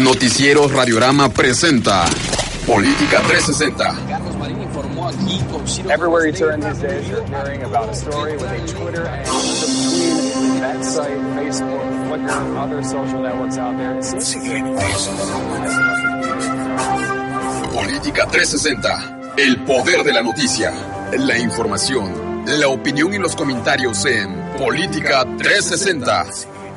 Noticieros Radiorama presenta Política 360. Everywhere he turns these days, you're hearing about a story with a Twitter and between that site, Facebook, Flickr, other social networks out there. It seems Política 360. El poder de la noticia, la información, la opinión y los comentarios en Política 360.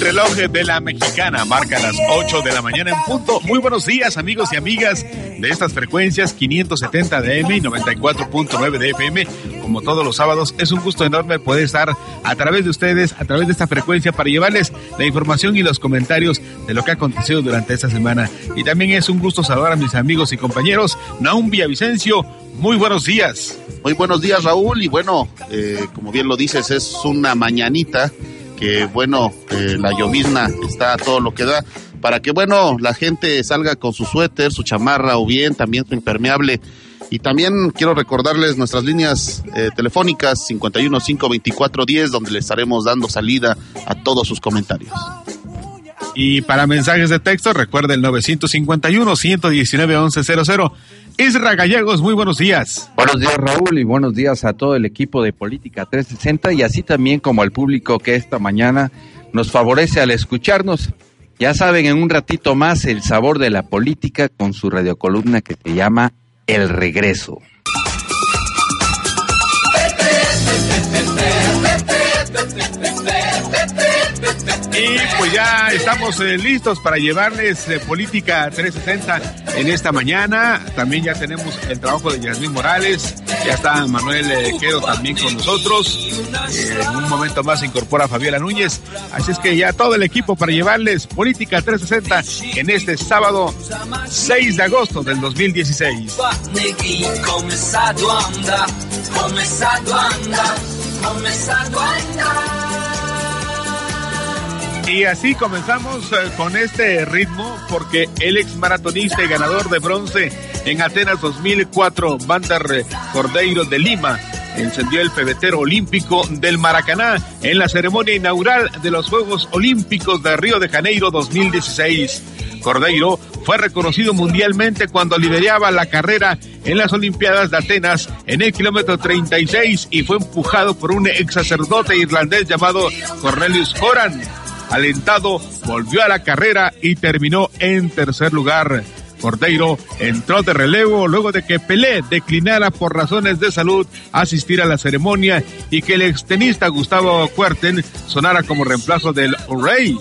El reloj de la mexicana marca las 8 de la mañana en punto. Muy buenos días, amigos y amigas de estas frecuencias 570 de M y 94.9 de FM. Como todos los sábados, es un gusto enorme poder estar a través de ustedes, a través de esta frecuencia, para llevarles la información y los comentarios de lo que ha acontecido durante esta semana. Y también es un gusto saludar a mis amigos y compañeros. Naum Villavicencio, muy buenos días. Muy buenos días, Raúl. Y bueno, eh, como bien lo dices, es una mañanita que, bueno, eh, la llovizna está todo lo que da. Para que, bueno, la gente salga con su suéter, su chamarra o bien también su impermeable. Y también quiero recordarles nuestras líneas eh, telefónicas 51 524 10, donde le estaremos dando salida a todos sus comentarios. Y para mensajes de texto, recuerda el 951-119-1100. Isra Gallegos, muy buenos días. Buenos días Raúl y buenos días a todo el equipo de Política 360 y así también como al público que esta mañana nos favorece al escucharnos. Ya saben, en un ratito más el sabor de la política con su radiocolumna que se llama El Regreso. Y pues ya estamos eh, listos para llevarles eh, Política 360 en esta mañana. También ya tenemos el trabajo de Yasmín Morales. Ya está Manuel eh, Quedo también con nosotros. Eh, en un momento más se incorpora Fabiola Núñez. Así es que ya todo el equipo para llevarles Política 360 en este sábado 6 de agosto del 2016. Come stato anda, come stato anda, come stato anda. Y así comenzamos eh, con este ritmo porque el ex maratonista y ganador de bronce en Atenas 2004, Vander Cordeiro de Lima, encendió el pebetero olímpico del Maracaná en la ceremonia inaugural de los Juegos Olímpicos de Río de Janeiro 2016. Cordeiro fue reconocido mundialmente cuando lideraba la carrera en las Olimpiadas de Atenas en el kilómetro 36 y fue empujado por un ex sacerdote irlandés llamado Cornelius Horan. Alentado, volvió a la carrera y terminó en tercer lugar. Cordeiro entró de relevo luego de que Pelé declinara por razones de salud asistir a la ceremonia y que el extenista Gustavo Cuerten sonara como reemplazo del Rey.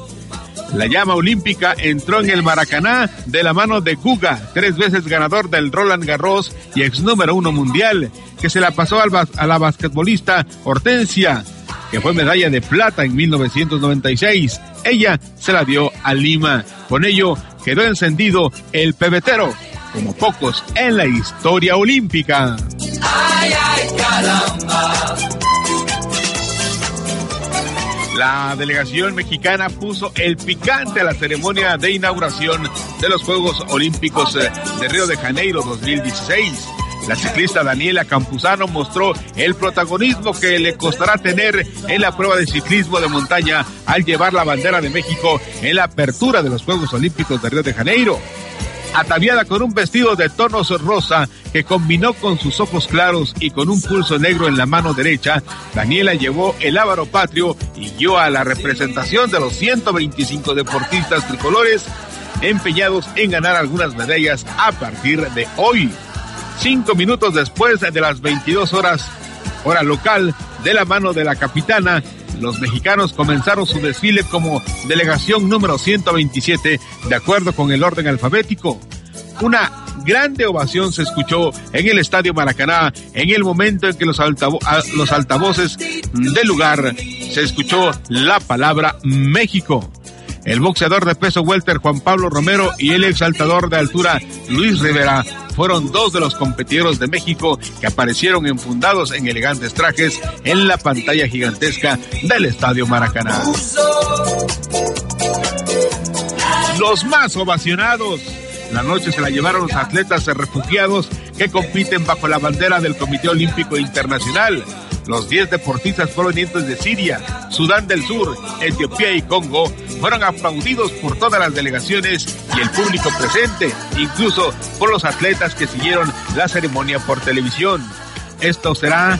La llama olímpica entró en el Maracaná de la mano de Guga, tres veces ganador del Roland Garros y ex número uno mundial, que se la pasó al a la basquetbolista Hortensia, que fue medalla de plata en 1996. Ella se la dio a Lima. Con ello quedó encendido el pebetero, como pocos en la historia olímpica. Ay, ay, caramba. La delegación mexicana puso el picante a la ceremonia de inauguración de los Juegos Olímpicos eh, de Río de Janeiro 2016. La ciclista Daniela Campuzano mostró el protagonismo que le costará tener en la prueba de ciclismo de montaña al llevar la bandera de México en la apertura de los Juegos Olímpicos de Río de Janeiro ataviada con un vestido de tonos rosa que combinó con sus ojos claros y con un pulso negro en la mano derecha, Daniela llevó el ávaro patrio y guió a la representación de los 125 deportistas tricolores empeñados en ganar algunas medallas a partir de hoy. Cinco minutos después de las 22 horas, hora local, de la mano de la capitana, los mexicanos comenzaron su desfile como delegación número 127, de acuerdo con el orden alfabético. Una grande ovación se escuchó en el Estadio Maracaná en el momento en que los, los altavoces del lugar se escuchó la palabra México. El boxeador de peso welter Juan Pablo Romero y el exaltador de altura Luis Rivera fueron dos de los competidores de México que aparecieron enfundados en elegantes trajes en la pantalla gigantesca del Estadio Maracaná. Los más ovacionados. La noche se la llevaron los atletas refugiados que compiten bajo la bandera del Comité Olímpico Internacional. Los 10 deportistas provenientes de Siria, Sudán del Sur, Etiopía y Congo fueron aplaudidos por todas las delegaciones y el público presente, incluso por los atletas que siguieron la ceremonia por televisión. Esto será,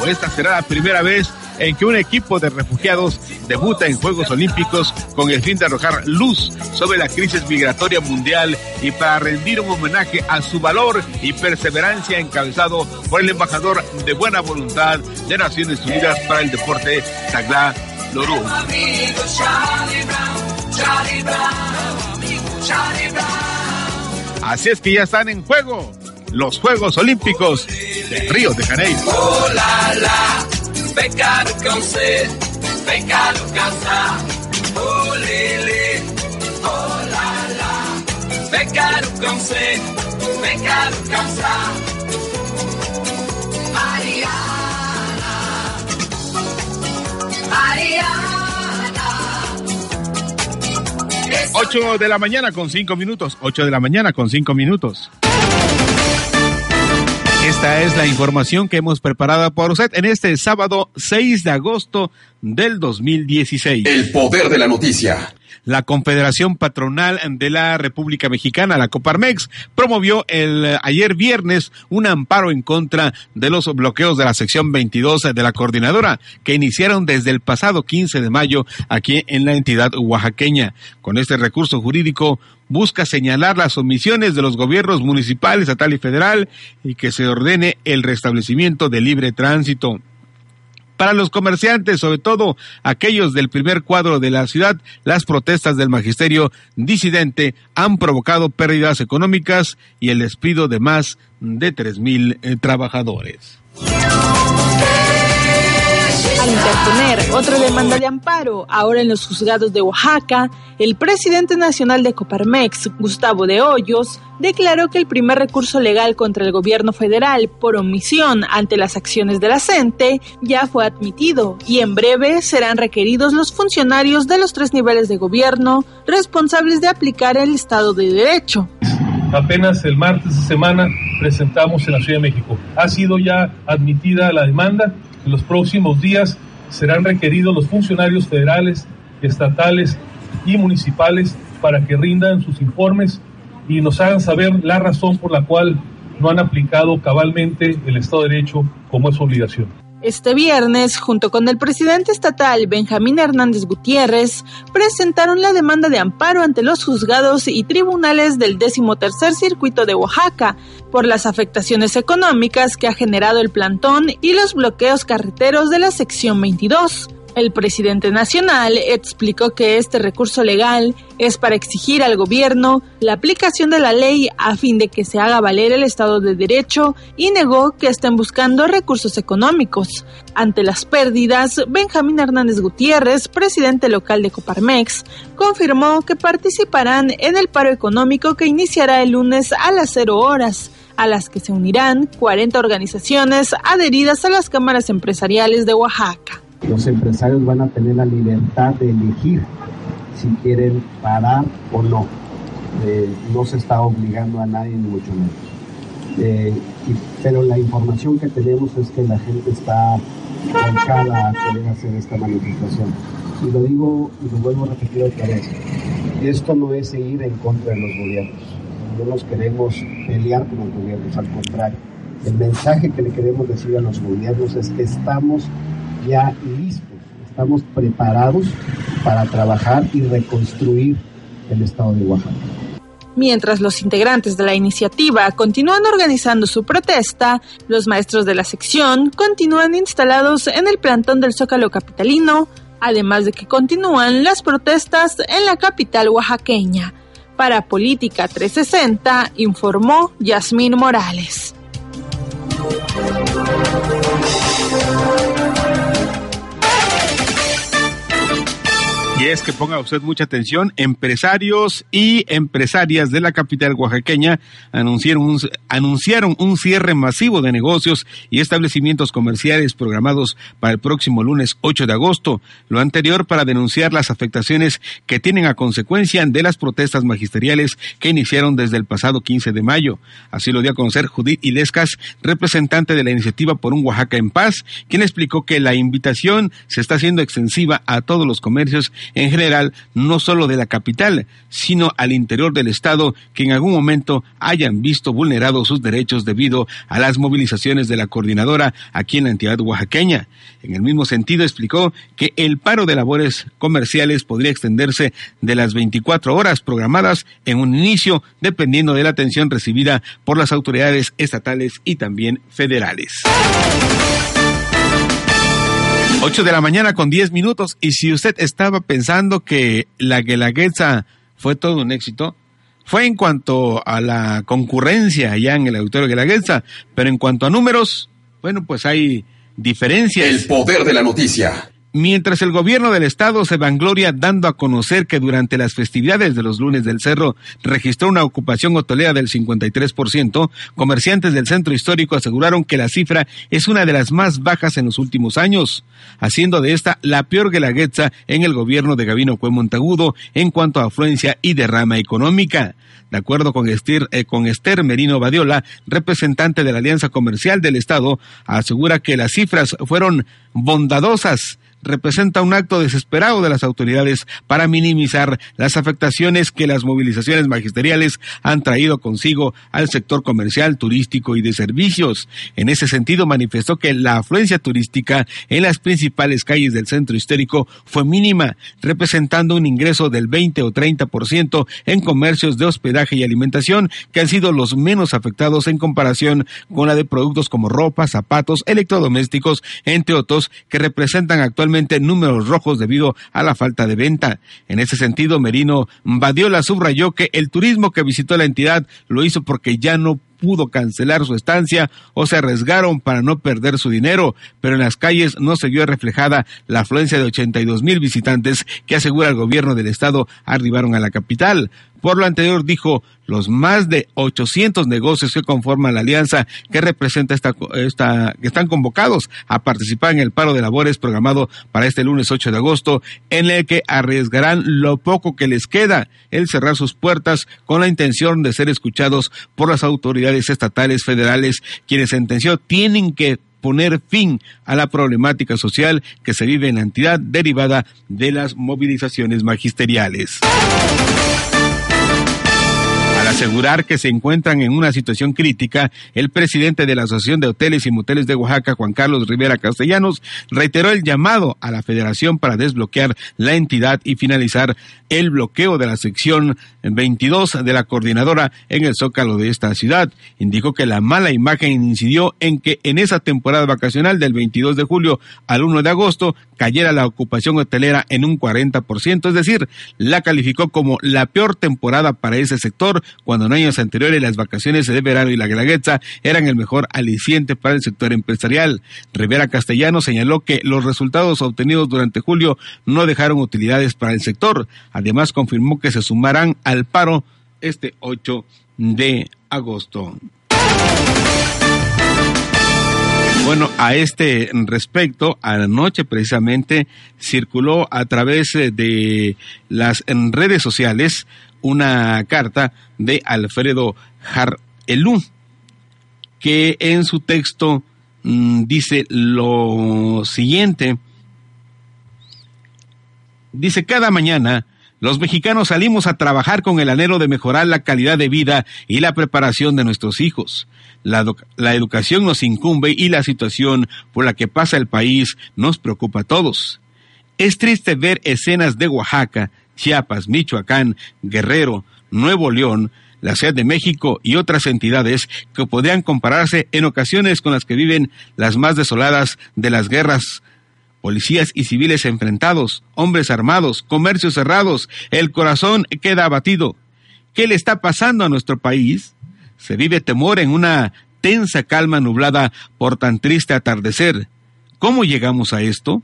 o esta será la primera vez en que un equipo de refugiados debuta en Juegos Olímpicos con el fin de arrojar luz sobre la crisis migratoria mundial y para rendir un homenaje a su valor y perseverancia encabezado por el embajador de buena voluntad de Naciones Unidas para el Deporte, Tagla Loru. Así es que ya están en juego los Juegos Olímpicos de Río de Janeiro. C, pecado cansar. Oh, lele, oh, la, la. Pecado com C, pecado cansar. Mariana, Mariana. 8 de la mañana con 5 minutos. 8 de la mañana con 5 minutos. Esta es la información que hemos preparado para usted en este sábado 6 de agosto del 2016. El poder de la noticia. La Confederación Patronal de la República Mexicana, la Coparmex, promovió el ayer viernes un amparo en contra de los bloqueos de la sección 22 de la coordinadora que iniciaron desde el pasado 15 de mayo aquí en la entidad oaxaqueña. Con este recurso jurídico busca señalar las omisiones de los gobiernos municipal, estatal y federal y que se ordene el restablecimiento del libre tránsito. Para los comerciantes, sobre todo aquellos del primer cuadro de la ciudad, las protestas del magisterio disidente han provocado pérdidas económicas y el despido de más de tres mil trabajadores interponer otra demanda de amparo, ahora en los juzgados de Oaxaca, el presidente nacional de Coparmex, Gustavo de Hoyos, declaró que el primer recurso legal contra el gobierno federal por omisión ante las acciones de la CENTE ya fue admitido y en breve serán requeridos los funcionarios de los tres niveles de gobierno responsables de aplicar el Estado de Derecho. Apenas el martes de semana presentamos en la Ciudad de México. Ha sido ya admitida la demanda en los próximos días serán requeridos los funcionarios federales, estatales y municipales para que rindan sus informes y nos hagan saber la razón por la cual no han aplicado cabalmente el Estado de Derecho como es su obligación. Este viernes, junto con el presidente estatal Benjamín Hernández Gutiérrez, presentaron la demanda de amparo ante los juzgados y tribunales del decimotercer circuito de Oaxaca por las afectaciones económicas que ha generado el plantón y los bloqueos carreteros de la sección 22. El presidente nacional explicó que este recurso legal es para exigir al gobierno la aplicación de la ley a fin de que se haga valer el Estado de Derecho y negó que estén buscando recursos económicos. Ante las pérdidas, Benjamín Hernández Gutiérrez, presidente local de Coparmex, confirmó que participarán en el paro económico que iniciará el lunes a las 0 horas a las que se unirán 40 organizaciones adheridas a las cámaras empresariales de Oaxaca los empresarios van a tener la libertad de elegir si quieren parar o no. Eh, no se está obligando a nadie, ni mucho menos. Eh, pero la información que tenemos es que la gente está volcada a querer hacer esta manifestación. Y lo digo y lo vuelvo a repetir otra vez. Esto no es seguir en contra de los gobiernos. No nos queremos pelear con los gobiernos, al contrario. El mensaje que le queremos decir a los gobiernos es que estamos ya listos, estamos preparados para trabajar y reconstruir el estado de Oaxaca. Mientras los integrantes de la iniciativa continúan organizando su protesta, los maestros de la sección continúan instalados en el plantón del Zócalo Capitalino, además de que continúan las protestas en la capital oaxaqueña. Para Política 360, informó Yasmín Morales. Y es que ponga usted mucha atención, empresarios y empresarias de la capital oaxaqueña anunciaron un, anunciaron un cierre masivo de negocios y establecimientos comerciales programados para el próximo lunes 8 de agosto, lo anterior para denunciar las afectaciones que tienen a consecuencia de las protestas magisteriales que iniciaron desde el pasado 15 de mayo. Así lo dio a conocer Judith Ilescas, representante de la iniciativa por un Oaxaca en paz, quien explicó que la invitación se está haciendo extensiva a todos los comercios en general, no solo de la capital, sino al interior del Estado que en algún momento hayan visto vulnerados sus derechos debido a las movilizaciones de la coordinadora aquí en la entidad oaxaqueña. En el mismo sentido, explicó que el paro de labores comerciales podría extenderse de las 24 horas programadas en un inicio, dependiendo de la atención recibida por las autoridades estatales y también federales. 8 de la mañana con 10 minutos. Y si usted estaba pensando que la Guelaguetza fue todo un éxito, fue en cuanto a la concurrencia allá en el auditorio Guelaguetza, pero en cuanto a números, bueno, pues hay diferencias. El poder de la noticia. Mientras el gobierno del estado se vangloria dando a conocer que durante las festividades de los lunes del cerro registró una ocupación hotelera del 53%, comerciantes del centro histórico aseguraron que la cifra es una de las más bajas en los últimos años, haciendo de esta la peor guelaguetza en el gobierno de Gabino Cue Montagudo en cuanto a afluencia y derrama económica. De acuerdo con Esther, eh, con Esther Merino Badiola, representante de la Alianza Comercial del Estado, asegura que las cifras fueron bondadosas representa un acto desesperado de las autoridades para minimizar las afectaciones que las movilizaciones magisteriales han traído consigo al sector comercial, turístico y de servicios. En ese sentido, manifestó que la afluencia turística en las principales calles del centro histórico fue mínima, representando un ingreso del 20 o 30% en comercios de hospedaje y alimentación, que han sido los menos afectados en comparación con la de productos como ropa, zapatos, electrodomésticos, entre otros, que representan actualmente números rojos debido a la falta de venta. En ese sentido, Merino Badiola subrayó que el turismo que visitó la entidad lo hizo porque ya no pudo cancelar su estancia o se arriesgaron para no perder su dinero, pero en las calles no se vio reflejada la afluencia de 82 mil visitantes que asegura el gobierno del estado arribaron a la capital. Por lo anterior dijo, los más de 800 negocios que conforman la alianza que representa esta, esta, que están convocados a participar en el paro de labores programado para este lunes 8 de agosto, en el que arriesgarán lo poco que les queda, el cerrar sus puertas con la intención de ser escuchados por las autoridades estatales, federales, quienes sentenció tienen que poner fin a la problemática social que se vive en la entidad derivada de las movilizaciones magisteriales asegurar que se encuentran en una situación crítica, el presidente de la Asociación de Hoteles y Moteles de Oaxaca, Juan Carlos Rivera Castellanos, reiteró el llamado a la federación para desbloquear la entidad y finalizar el bloqueo de la sección 22 de la coordinadora en el zócalo de esta ciudad. Indicó que la mala imagen incidió en que en esa temporada vacacional del 22 de julio al 1 de agosto cayera la ocupación hotelera en un 40%, es decir, la calificó como la peor temporada para ese sector cuando en años anteriores las vacaciones de verano y la gragueta eran el mejor aliciente para el sector empresarial. Rivera Castellano señaló que los resultados obtenidos durante julio no dejaron utilidades para el sector. Además, confirmó que se sumarán al paro este 8 de agosto. Bueno, a este respecto, anoche precisamente circuló a través de las redes sociales una carta de Alfredo Jarelú, que en su texto mm, dice lo siguiente. Dice, cada mañana los mexicanos salimos a trabajar con el anhelo de mejorar la calidad de vida y la preparación de nuestros hijos. La, la, educación nos incumbe y la situación por la que pasa el país nos preocupa a todos. Es triste ver escenas de Oaxaca Chiapas, Michoacán, Guerrero, Nuevo León, la Ciudad de México y otras entidades que podrían compararse en ocasiones con las que viven las más desoladas de las guerras. Policías y civiles enfrentados, hombres armados, comercios cerrados, el corazón queda abatido. ¿Qué le está pasando a nuestro país? Se vive temor en una tensa calma nublada por tan triste atardecer. ¿Cómo llegamos a esto?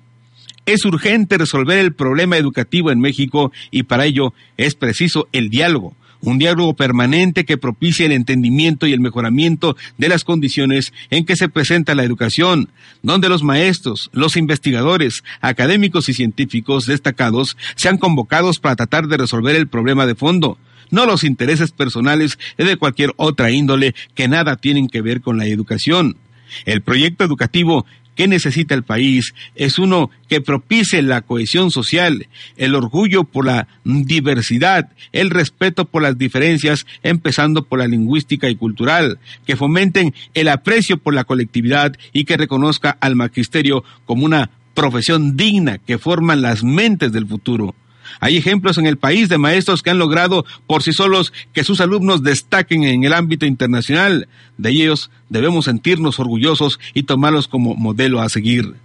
Es urgente resolver el problema educativo en México y para ello es preciso el diálogo, un diálogo permanente que propicie el entendimiento y el mejoramiento de las condiciones en que se presenta la educación, donde los maestros, los investigadores, académicos y científicos destacados sean convocados para tratar de resolver el problema de fondo, no los intereses personales de cualquier otra índole que nada tienen que ver con la educación. El proyecto educativo que necesita el país es uno que propicie la cohesión social, el orgullo por la diversidad, el respeto por las diferencias, empezando por la lingüística y cultural, que fomenten el aprecio por la colectividad y que reconozca al magisterio como una profesión digna que forman las mentes del futuro. Hay ejemplos en el país de maestros que han logrado por sí solos que sus alumnos destaquen en el ámbito internacional. De ellos debemos sentirnos orgullosos y tomarlos como modelo a seguir.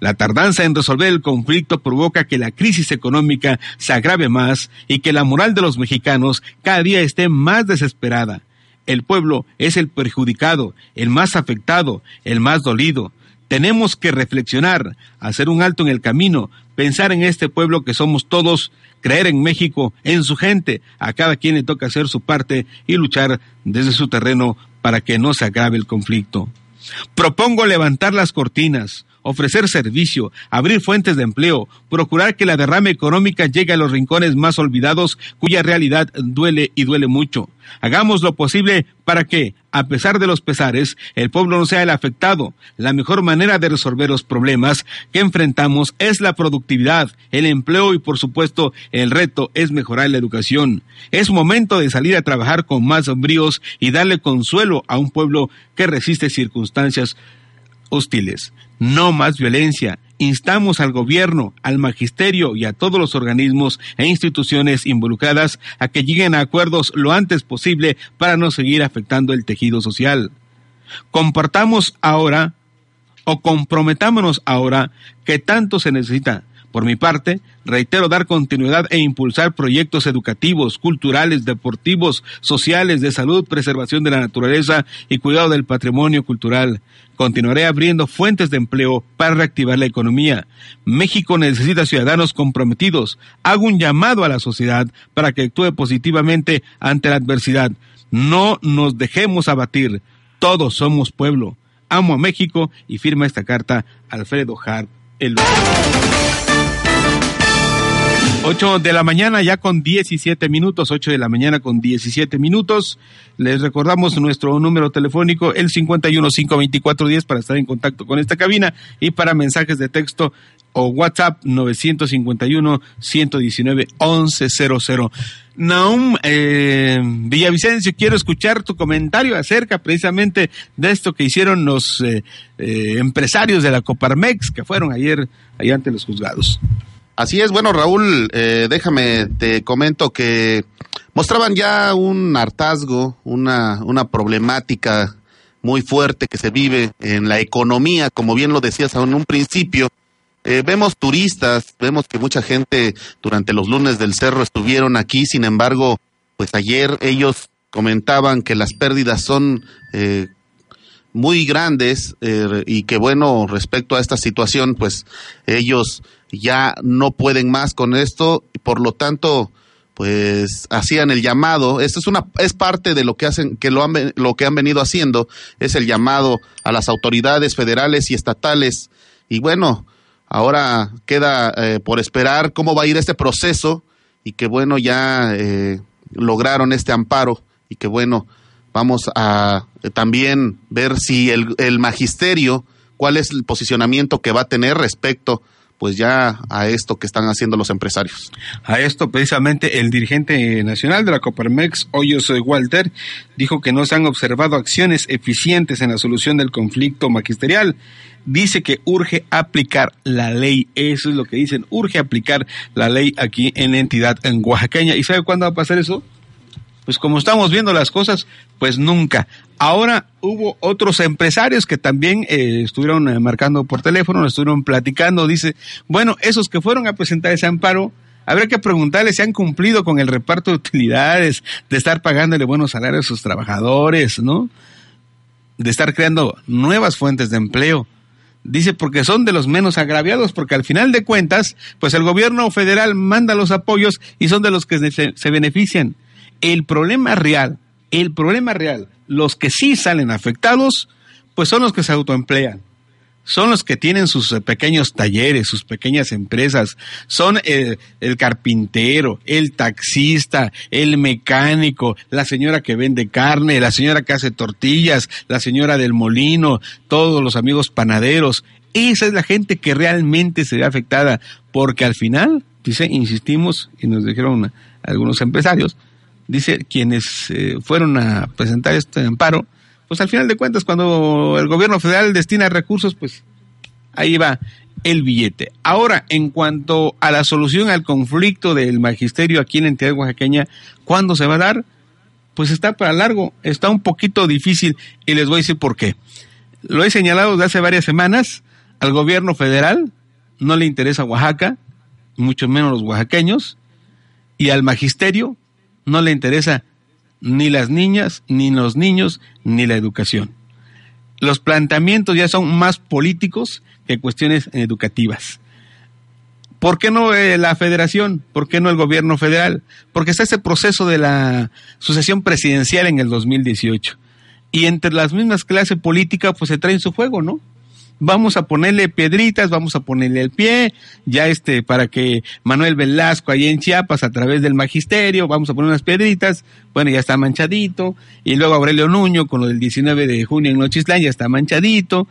La tardanza en resolver el conflicto provoca que la crisis económica se agrave más y que la moral de los mexicanos cada día esté más desesperada. El pueblo es el perjudicado, el más afectado, el más dolido. Tenemos que reflexionar, hacer un alto en el camino, pensar en este pueblo que somos todos, creer en México, en su gente, a cada quien le toca hacer su parte y luchar desde su terreno para que no se agrave el conflicto. Propongo levantar las cortinas, ofrecer servicio, abrir fuentes de empleo, procurar que la derrama económica llegue a los rincones más olvidados cuya realidad duele y duele mucho. Hagamos lo posible para que, a pesar de los pesares, el pueblo no sea el afectado. La mejor manera de resolver los problemas que enfrentamos es la productividad, el empleo y, por supuesto, el reto es mejorar la educación. Es momento de salir a trabajar con más bríos y darle consuelo a un pueblo que resiste circunstancias hostiles. No más violencia. Instamos al gobierno, al magisterio y a todos los organismos e instituciones involucradas a que lleguen a acuerdos lo antes posible para no seguir afectando el tejido social. Compartamos ahora o comprometámonos ahora que tanto se necesita por mi parte, reitero dar continuidad e impulsar proyectos educativos, culturales, deportivos, sociales, de salud, preservación de la naturaleza y cuidado del patrimonio cultural. Continuaré abriendo fuentes de empleo para reactivar la economía. México necesita ciudadanos comprometidos. Hago un llamado a la sociedad para que actúe positivamente ante la adversidad. No nos dejemos abatir. Todos somos pueblo. Amo a México y firma esta carta Alfredo Hart. El 8 de la mañana ya con 17 minutos, 8 de la mañana con 17 minutos. Les recordamos nuestro número telefónico, el 51 524 10 para estar en contacto con esta cabina y para mensajes de texto o WhatsApp 951 119 1100. Naum eh, Villavicencio, quiero escuchar tu comentario acerca precisamente de esto que hicieron los eh, eh, empresarios de la Coparmex que fueron ayer, allá ante los juzgados. Así es, bueno Raúl, eh, déjame, te comento que mostraban ya un hartazgo, una, una problemática muy fuerte que se vive en la economía, como bien lo decías en un principio. Eh, vemos turistas, vemos que mucha gente durante los lunes del cerro estuvieron aquí, sin embargo, pues ayer ellos comentaban que las pérdidas son eh, muy grandes eh, y que bueno, respecto a esta situación, pues ellos ya no pueden más con esto y por lo tanto pues hacían el llamado, esto es una es parte de lo que hacen que lo han lo que han venido haciendo es el llamado a las autoridades federales y estatales. Y bueno, ahora queda eh, por esperar cómo va a ir este proceso y que bueno ya eh, lograron este amparo y que bueno, vamos a también ver si el, el magisterio cuál es el posicionamiento que va a tener respecto pues ya a esto que están haciendo los empresarios. A esto precisamente el dirigente nacional de la Coparmex, Hoyos Walter, dijo que no se han observado acciones eficientes en la solución del conflicto magisterial. dice que urge aplicar la ley. Eso es lo que dicen, urge aplicar la ley aquí en la entidad en oaxaqueña. ¿Y sabe cuándo va a pasar eso? Pues como estamos viendo las cosas, pues nunca. Ahora hubo otros empresarios que también eh, estuvieron eh, marcando por teléfono, estuvieron platicando. Dice, bueno, esos que fueron a presentar ese amparo, Habría que preguntarles si han cumplido con el reparto de utilidades, de estar pagándole buenos salarios a sus trabajadores, ¿no? De estar creando nuevas fuentes de empleo. Dice porque son de los menos agraviados, porque al final de cuentas, pues el gobierno federal manda los apoyos y son de los que se benefician. El problema real, el problema real, los que sí salen afectados, pues son los que se autoemplean son los que tienen sus eh, pequeños talleres, sus pequeñas empresas, son el, el, carpintero, el taxista, el mecánico, la señora que vende carne, la señora que hace tortillas, la señora del molino, todos los amigos panaderos. Esa es la gente que realmente se ve afectada, porque al final, dice, insistimos, y nos dijeron algunos empresarios, dice, quienes eh, fueron a presentar este amparo, pues al final de cuentas, cuando el gobierno federal destina recursos, pues ahí va el billete. Ahora, en cuanto a la solución al conflicto del magisterio aquí en la entidad oaxaqueña, ¿cuándo se va a dar? Pues está para largo, está un poquito difícil y les voy a decir por qué. Lo he señalado desde hace varias semanas, al gobierno federal no le interesa Oaxaca, mucho menos los oaxaqueños, y al magisterio no le interesa ni las niñas, ni los niños, ni la educación. Los planteamientos ya son más políticos que cuestiones educativas. ¿Por qué no eh, la federación? ¿Por qué no el gobierno federal? Porque está ese proceso de la sucesión presidencial en el 2018. Y entre las mismas clases políticas, pues se traen su juego, ¿no? Vamos a ponerle piedritas, vamos a ponerle el pie, ya este, para que Manuel Velasco allá en Chiapas a través del magisterio, vamos a poner unas piedritas, bueno, ya está manchadito, y luego Aurelio Nuño con lo del 19 de junio en Nochislán ya está manchadito,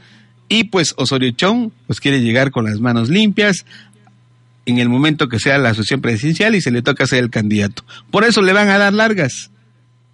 y pues Osorio Chong, pues quiere llegar con las manos limpias, en el momento que sea la asociación presidencial y se le toca ser el candidato. Por eso le van a dar largas.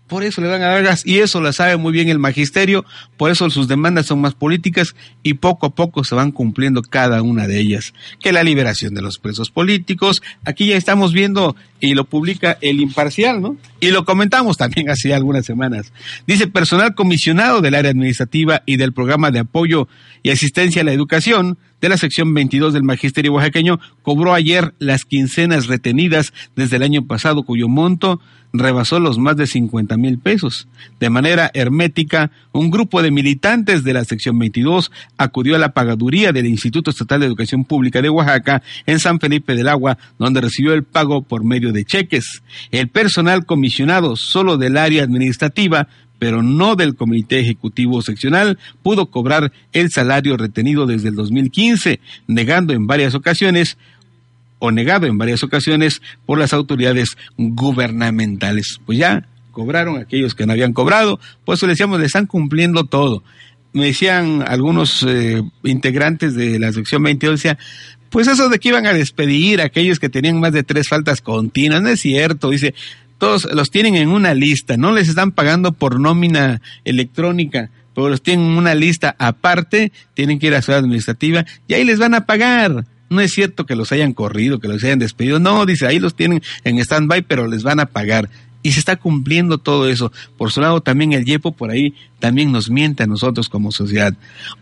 Por eso le dan a largas y eso lo sabe muy bien el magisterio, por eso sus demandas son más políticas y poco a poco se van cumpliendo cada una de ellas. Que la liberación de los presos políticos, aquí ya estamos viendo y lo publica el imparcial, ¿no? Y lo comentamos también hace algunas semanas. Dice personal comisionado del área administrativa y del programa de apoyo y asistencia a la educación de la sección 22 del Magisterio Oaxaqueño cobró ayer las quincenas retenidas desde el año pasado, cuyo monto rebasó los más de 50 mil pesos. De manera hermética, un grupo de militantes de la sección 22 acudió a la pagaduría del Instituto Estatal de Educación Pública de Oaxaca en San Felipe del Agua, donde recibió el pago por medio de cheques. El personal comisionado solo del área administrativa pero no del Comité Ejecutivo Seccional, pudo cobrar el salario retenido desde el 2015, negando en varias ocasiones o negado en varias ocasiones por las autoridades gubernamentales. Pues ya cobraron aquellos que no habían cobrado, por eso le decíamos, le están cumpliendo todo. Me decían algunos eh, integrantes de la sección 22, decía, pues eso de que iban a despedir a aquellos que tenían más de tres faltas continuas, no es cierto, dice, todos los tienen en una lista, no les están pagando por nómina electrónica, pero los tienen en una lista aparte, tienen que ir a ciudad administrativa y ahí les van a pagar. No es cierto que los hayan corrido, que los hayan despedido. No, dice, ahí los tienen en stand-by, pero les van a pagar. Y se está cumpliendo todo eso. Por su lado, también el YEPO por ahí también nos miente a nosotros como sociedad.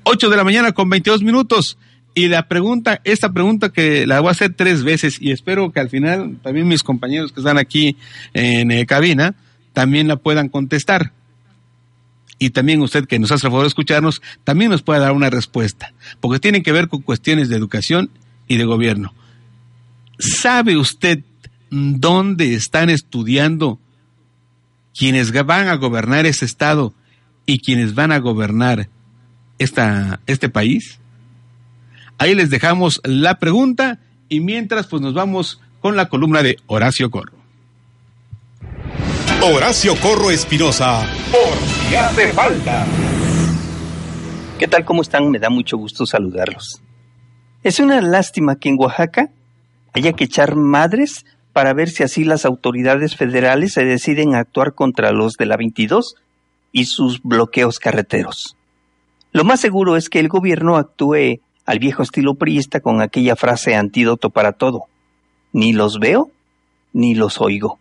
8 de la mañana con 22 minutos. Y la pregunta, esta pregunta que la voy a hacer tres veces y espero que al final también mis compañeros que están aquí en eh, cabina también la puedan contestar. Y también usted que nos hace el favor de escucharnos, también nos pueda dar una respuesta, porque tiene que ver con cuestiones de educación y de gobierno. ¿Sabe usted dónde están estudiando quienes van a gobernar ese estado y quienes van a gobernar esta, este país? Ahí les dejamos la pregunta y mientras pues nos vamos con la columna de Horacio Corro. Horacio Corro Espinosa, por si hace falta. ¿Qué tal? ¿Cómo están? Me da mucho gusto saludarlos. Es una lástima que en Oaxaca haya que echar madres para ver si así las autoridades federales se deciden a actuar contra los de la 22 y sus bloqueos carreteros. Lo más seguro es que el gobierno actúe al viejo estilo priista con aquella frase antídoto para todo. Ni los veo, ni los oigo.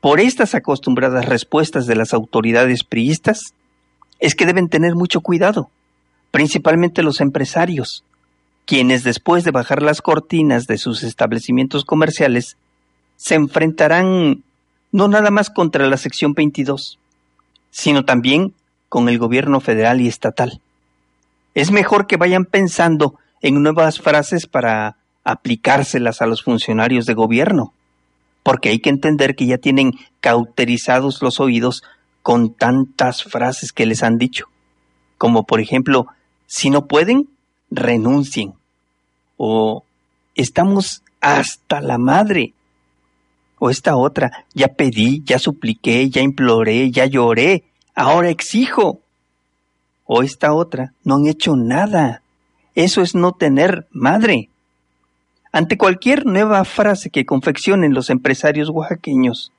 Por estas acostumbradas respuestas de las autoridades priistas, es que deben tener mucho cuidado, principalmente los empresarios, quienes después de bajar las cortinas de sus establecimientos comerciales, se enfrentarán no nada más contra la sección 22, sino también con el gobierno federal y estatal. Es mejor que vayan pensando en nuevas frases para aplicárselas a los funcionarios de gobierno, porque hay que entender que ya tienen cauterizados los oídos con tantas frases que les han dicho, como por ejemplo, si no pueden, renuncien, o estamos hasta la madre, o esta otra, ya pedí, ya supliqué, ya imploré, ya lloré, ahora exijo. O esta otra, no han hecho nada. Eso es no tener madre. Ante cualquier nueva frase que confeccionen los empresarios oaxaqueños,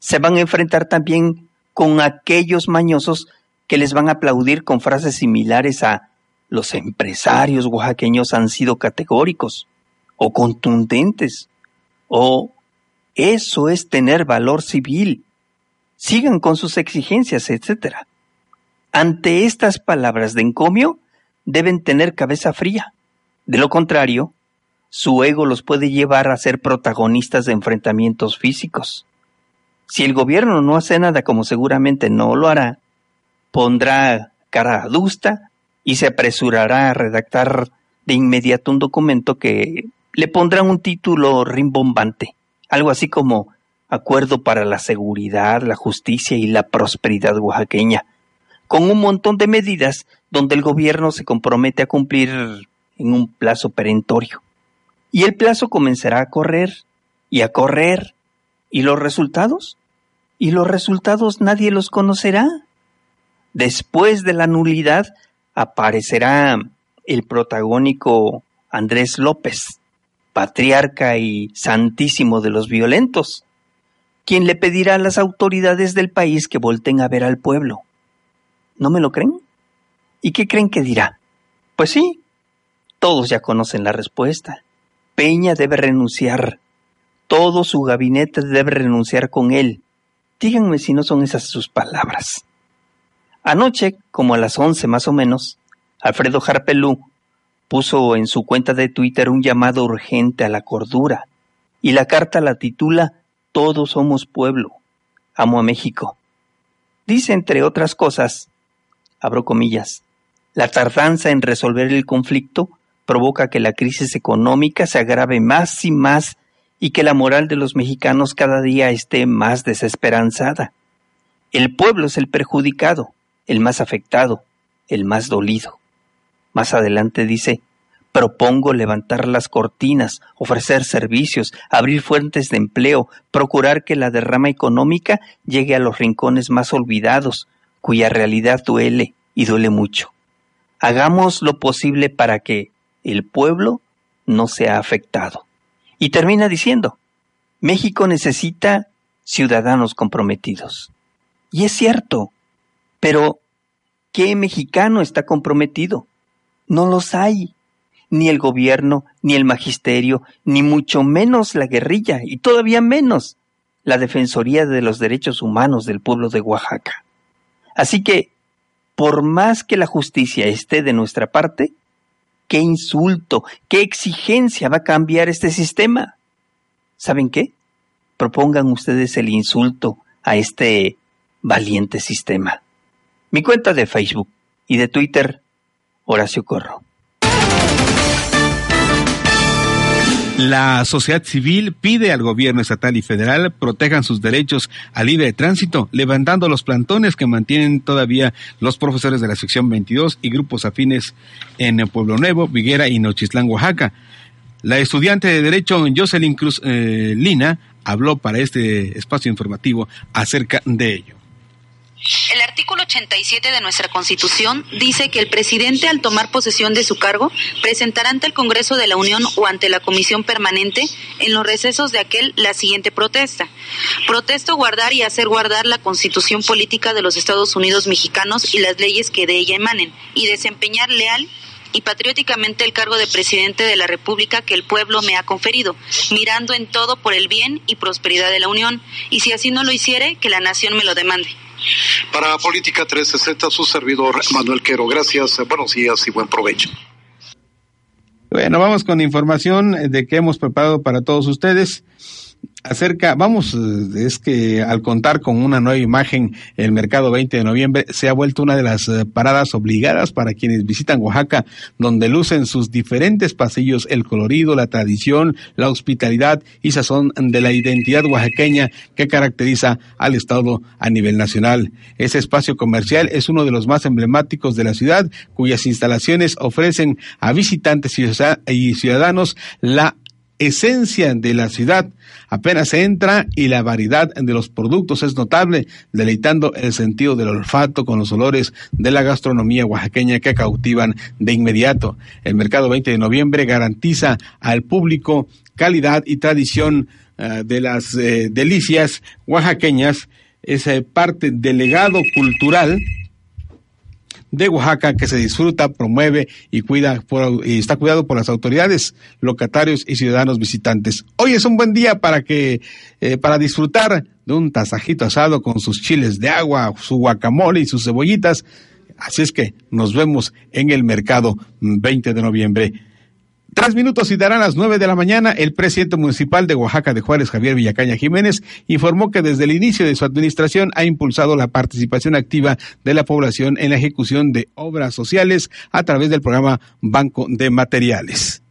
se van a enfrentar también con aquellos mañosos que les van a aplaudir con frases similares a los empresarios oaxaqueños han sido categóricos o contundentes o eso es tener valor civil. Sigan con sus exigencias, etc. Ante estas palabras de encomio, deben tener cabeza fría. De lo contrario, su ego los puede llevar a ser protagonistas de enfrentamientos físicos. Si el gobierno no hace nada como seguramente no lo hará, pondrá cara adusta y se apresurará a redactar de inmediato un documento que le pondrá un título rimbombante algo así como Acuerdo para la Seguridad, la Justicia y la Prosperidad Oaxaqueña, con un montón de medidas donde el gobierno se compromete a cumplir en un plazo perentorio. Y el plazo comenzará a correr y a correr. ¿Y los resultados? Y los resultados nadie los conocerá. Después de la nulidad aparecerá el protagónico Andrés López, patriarca y santísimo de los violentos, quien le pedirá a las autoridades del país que volten a ver al pueblo. ¿No me lo creen? ¿Y qué creen que dirá? Pues sí, todos ya conocen la respuesta. Peña debe renunciar. Todo su gabinete debe renunciar con él. Díganme si no son esas sus palabras. Anoche, como a las once más o menos, Alfredo Harpelú, puso en su cuenta de Twitter un llamado urgente a la cordura y la carta la titula Todos somos pueblo, amo a México. Dice, entre otras cosas, abro comillas, la tardanza en resolver el conflicto provoca que la crisis económica se agrave más y más y que la moral de los mexicanos cada día esté más desesperanzada. El pueblo es el perjudicado, el más afectado, el más dolido. Más adelante dice, propongo levantar las cortinas, ofrecer servicios, abrir fuentes de empleo, procurar que la derrama económica llegue a los rincones más olvidados, cuya realidad duele y duele mucho. Hagamos lo posible para que el pueblo no sea afectado. Y termina diciendo, México necesita ciudadanos comprometidos. Y es cierto, pero ¿qué mexicano está comprometido? No los hay. Ni el gobierno, ni el magisterio, ni mucho menos la guerrilla, y todavía menos la Defensoría de los Derechos Humanos del pueblo de Oaxaca. Así que, por más que la justicia esté de nuestra parte, ¿qué insulto, qué exigencia va a cambiar este sistema? ¿Saben qué? Propongan ustedes el insulto a este valiente sistema. Mi cuenta de Facebook y de Twitter Horacio Corro. La sociedad civil pide al gobierno estatal y federal protejan sus derechos al libre tránsito, levantando los plantones que mantienen todavía los profesores de la sección 22 y grupos afines en Pueblo Nuevo, Viguera y Nochislán, Oaxaca. La estudiante de Derecho Jocelyn Cruz eh, Lina habló para este espacio informativo acerca de ello. El artículo 87 de nuestra Constitución dice que el presidente al tomar posesión de su cargo presentará ante el Congreso de la Unión o ante la Comisión Permanente en los recesos de aquel la siguiente protesta. Protesto guardar y hacer guardar la Constitución política de los Estados Unidos mexicanos y las leyes que de ella emanen y desempeñar leal y patrióticamente el cargo de presidente de la República que el pueblo me ha conferido, mirando en todo por el bien y prosperidad de la Unión, y si así no lo hiciere, que la nación me lo demande. Para Política 360, su servidor Manuel Quero. Gracias, buenos días y buen provecho. Bueno, vamos con información de que hemos preparado para todos ustedes acerca, vamos, eh, es que al contar con una nueva imagen, el mercado 20 de noviembre se ha vuelto una de las eh, paradas obligadas para quienes visitan Oaxaca, donde lucen sus diferentes pasillos el colorido, la tradición, la hospitalidad y sazón de la identidad oaxaqueña que caracteriza al Estado a nivel nacional. Ese espacio comercial es uno de los más emblemáticos de la ciudad, cuyas instalaciones ofrecen a visitantes y ciudadanos la esencia de la ciudad. Apenas entra y la variedad de los productos es notable, deleitando el sentido del olfato con los olores de la gastronomía oaxaqueña que cautivan de inmediato. El mercado 20 de noviembre garantiza al público calidad y tradición eh, de las eh, delicias oaxaqueñas. Es eh, parte del legado cultural de Oaxaca que se disfruta, promueve y cuida y está cuidado por las autoridades, locatarios y ciudadanos visitantes. Hoy es un buen día para que eh, para disfrutar de un tasajito asado con sus chiles de agua, su guacamole y sus cebollitas. Así es que nos vemos en el mercado 20 de noviembre. Tres minutos y darán las nueve de la mañana. El presidente municipal de Oaxaca de Juárez, Javier Villacaña Jiménez, informó que desde el inicio de su administración ha impulsado la participación activa de la población en la ejecución de obras sociales a través del programa Banco de Materiales.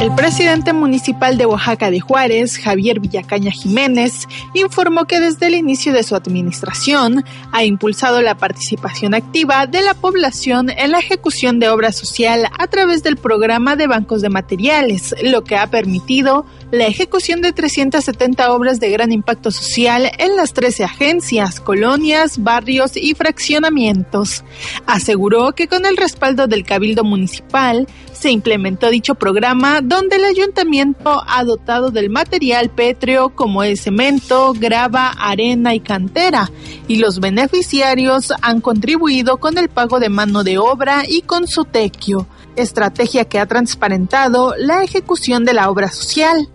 El presidente municipal de Oaxaca de Juárez, Javier Villacaña Jiménez, informó que desde el inicio de su administración ha impulsado la participación activa de la población en la ejecución de obra social a través del programa de bancos de materiales, lo que ha permitido la ejecución de 370 obras de gran impacto social en las 13 agencias, colonias, barrios y fraccionamientos. Aseguró que con el respaldo del Cabildo Municipal se implementó dicho programa donde el ayuntamiento ha dotado del material pétreo como el cemento, grava, arena y cantera, y los beneficiarios han contribuido con el pago de mano de obra y con su tequio, estrategia que ha transparentado la ejecución de la obra social.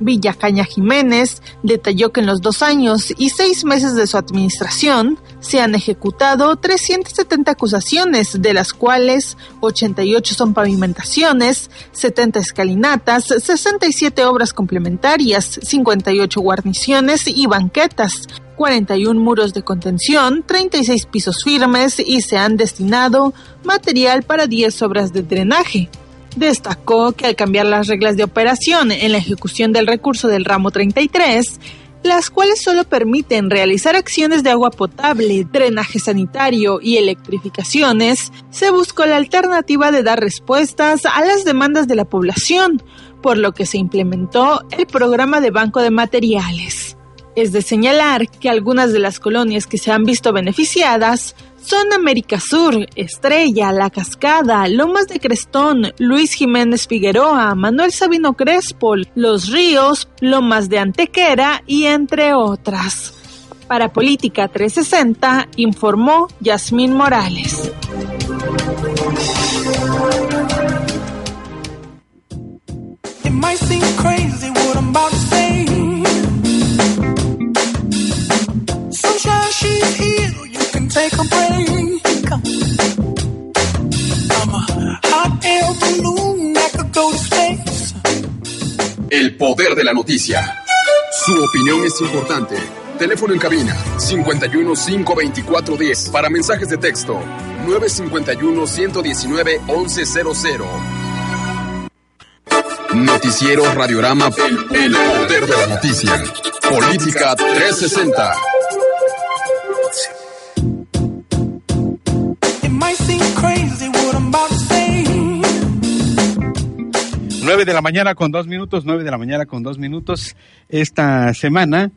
Villacaña Jiménez detalló que en los dos años y seis meses de su administración se han ejecutado 370 acusaciones, de las cuales 88 son pavimentaciones, 70 escalinatas, 67 obras complementarias, 58 guarniciones y banquetas, 41 muros de contención, 36 pisos firmes y se han destinado material para 10 obras de drenaje. Destacó que al cambiar las reglas de operación en la ejecución del recurso del ramo 33, las cuales solo permiten realizar acciones de agua potable, drenaje sanitario y electrificaciones, se buscó la alternativa de dar respuestas a las demandas de la población, por lo que se implementó el programa de banco de materiales. Es de señalar que algunas de las colonias que se han visto beneficiadas son América Sur, Estrella, La Cascada, Lomas de Crestón, Luis Jiménez Figueroa, Manuel Sabino Crespo, Los Ríos, Lomas de Antequera y entre otras. Para Política 360 informó Yasmín Morales. El poder de la noticia. Su opinión es importante. Teléfono en cabina 51 524 10 para mensajes de texto 951 119 1100. Noticiero Radiorama El poder de la noticia. Política 360. 9 de la mañana con dos minutos, 9 de la mañana con dos minutos. Esta semana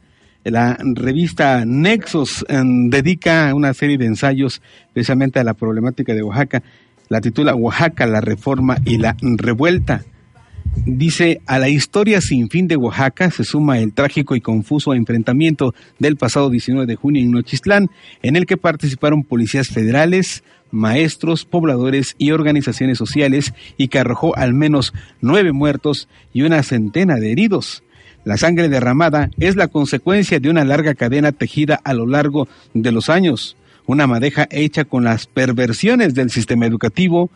La revista Nexos em, dedica una serie de ensayos precisamente a la problemática de Oaxaca. La titula Oaxaca, la reforma y la revuelta. Dice, a la historia sin fin de Oaxaca se suma el trágico y confuso enfrentamiento del pasado 19 de junio en Nochistlán, en el que participaron policías federales, maestros, pobladores y organizaciones sociales y que arrojó al menos nueve muertos y una centena de heridos. La sangre derramada es la consecuencia de una larga cadena tejida a lo largo de los años, una madeja hecha con las perversiones del sistema educativo,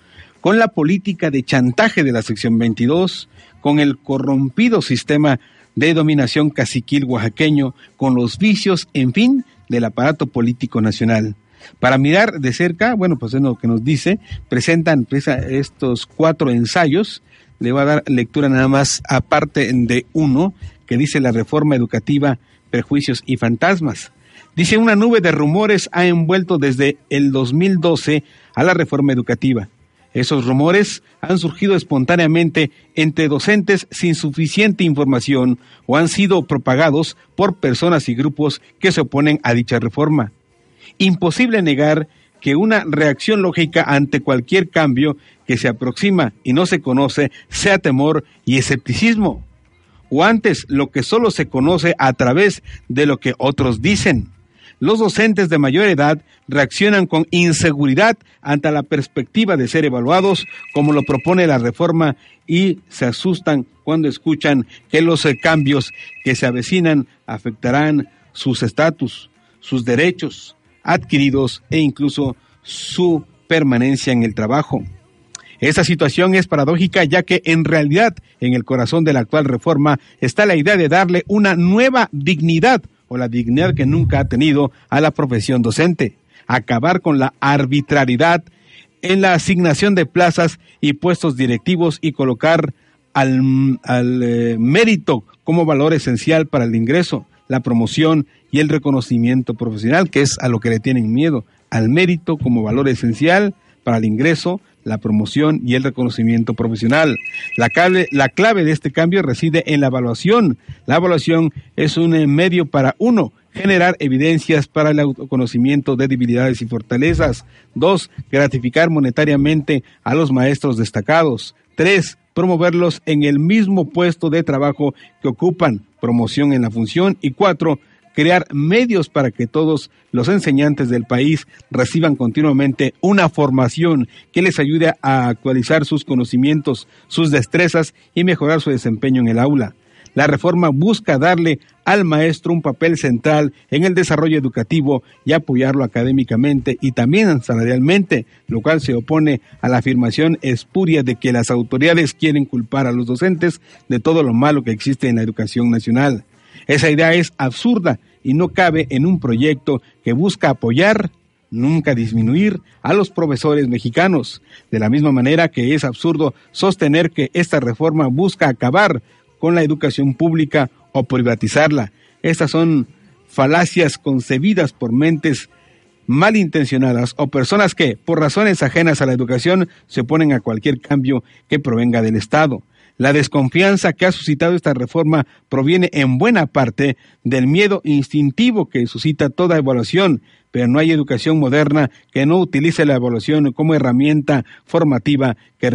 con la política de chantaje de la sección 22, con el corrompido sistema de dominación caciquil oaxaqueño, con los vicios, en fin, del aparato político nacional. Para mirar de cerca, bueno, pues es lo que nos dice, presentan estos cuatro ensayos, le va a dar lectura nada más aparte de uno, que dice la reforma educativa, prejuicios y fantasmas. Dice una nube de rumores ha envuelto desde el 2012 a la reforma educativa. Esos rumores han surgido espontáneamente entre docentes sin suficiente información o han sido propagados por personas y grupos que se oponen a dicha reforma. Imposible negar que una reacción lógica ante cualquier cambio que se aproxima y no se conoce sea temor y escepticismo, o antes lo que solo se conoce a través de lo que otros dicen los docentes de mayor edad reaccionan con inseguridad ante la perspectiva de ser evaluados, como lo propone la reforma, y se asustan cuando escuchan que los eh, cambios que se avecinan afectarán sus estatus, sus derechos adquiridos e incluso su permanencia en el trabajo. Esta situación es paradójica ya que en realidad en el corazón de la actual reforma está la idea de darle una nueva dignidad o la dignidad que nunca ha tenido a la profesión docente, acabar con la arbitrariedad en la asignación de plazas y puestos directivos y colocar al, eh, mérito como valor esencial para el ingreso, la promoción y el reconocimiento profesional, que es a lo que le tienen miedo, al mérito como valor esencial para el ingreso, la promoción y el reconocimiento profesional. La clave, la clave de este cambio reside en la evaluación. La evaluación es un medio para uno, generar evidencias para el autoconocimiento de debilidades y fortalezas. Dos, gratificar monetariamente a los maestros destacados. Tres, promoverlos en el mismo puesto de trabajo que ocupan, promoción en la función. Y cuatro, crear medios para que todos los enseñantes del país reciban continuamente una formación que les ayude a actualizar sus conocimientos, sus destrezas y mejorar su desempeño en el aula. La reforma busca darle al maestro un papel central en el desarrollo educativo y apoyarlo académicamente y también salarialmente, lo cual se opone a la afirmación espuria de que las autoridades quieren culpar a los docentes de todo lo malo que existe en la educación nacional. Esa idea es absurda y no cabe en un proyecto que busca apoyar, nunca disminuir a los profesores mexicanos, de la misma manera que es absurdo sostener que esta reforma busca acabar con la educación pública o privatizarla. Estas son falacias concebidas por mentes malintencionadas o personas que, por razones ajenas a la educación, se oponen a cualquier cambio que provenga del Estado. La desconfianza que ha suscitado esta reforma proviene en buena parte del miedo instintivo que suscita toda evaluación, pero no hay educación moderna que no utilice la evaluación como herramienta formativa que,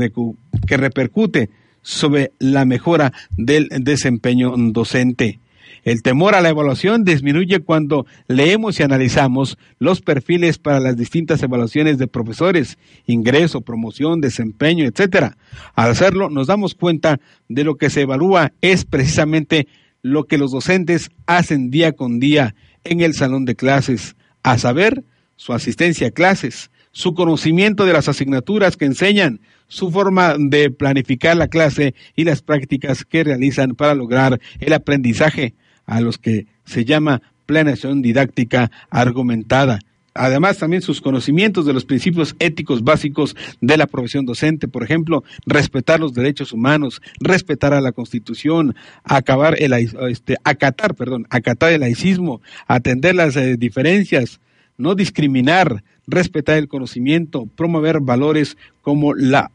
repercute sobre la mejora del desempeño docente. El temor a la evaluación disminuye cuando leemos y analizamos los perfiles para las distintas evaluaciones de profesores, ingreso, promoción, desempeño, etcétera. Al hacerlo, nos damos cuenta de lo que se evalúa es precisamente lo que los docentes hacen día con día en el salón de clases, a saber, su asistencia a clases, su conocimiento de las asignaturas que enseñan, su forma de planificar la clase y las prácticas que realizan para lograr el aprendizaje, a los que se llama planeación didáctica argumentada. Además, también sus conocimientos de los principios éticos básicos de la profesión docente, por ejemplo, respetar los derechos humanos, respetar a la Constitución, acabar el, este, acatar, perdón, acatar el laicismo, atender las eh, diferencias, no discriminar, respetar el conocimiento, promover valores como la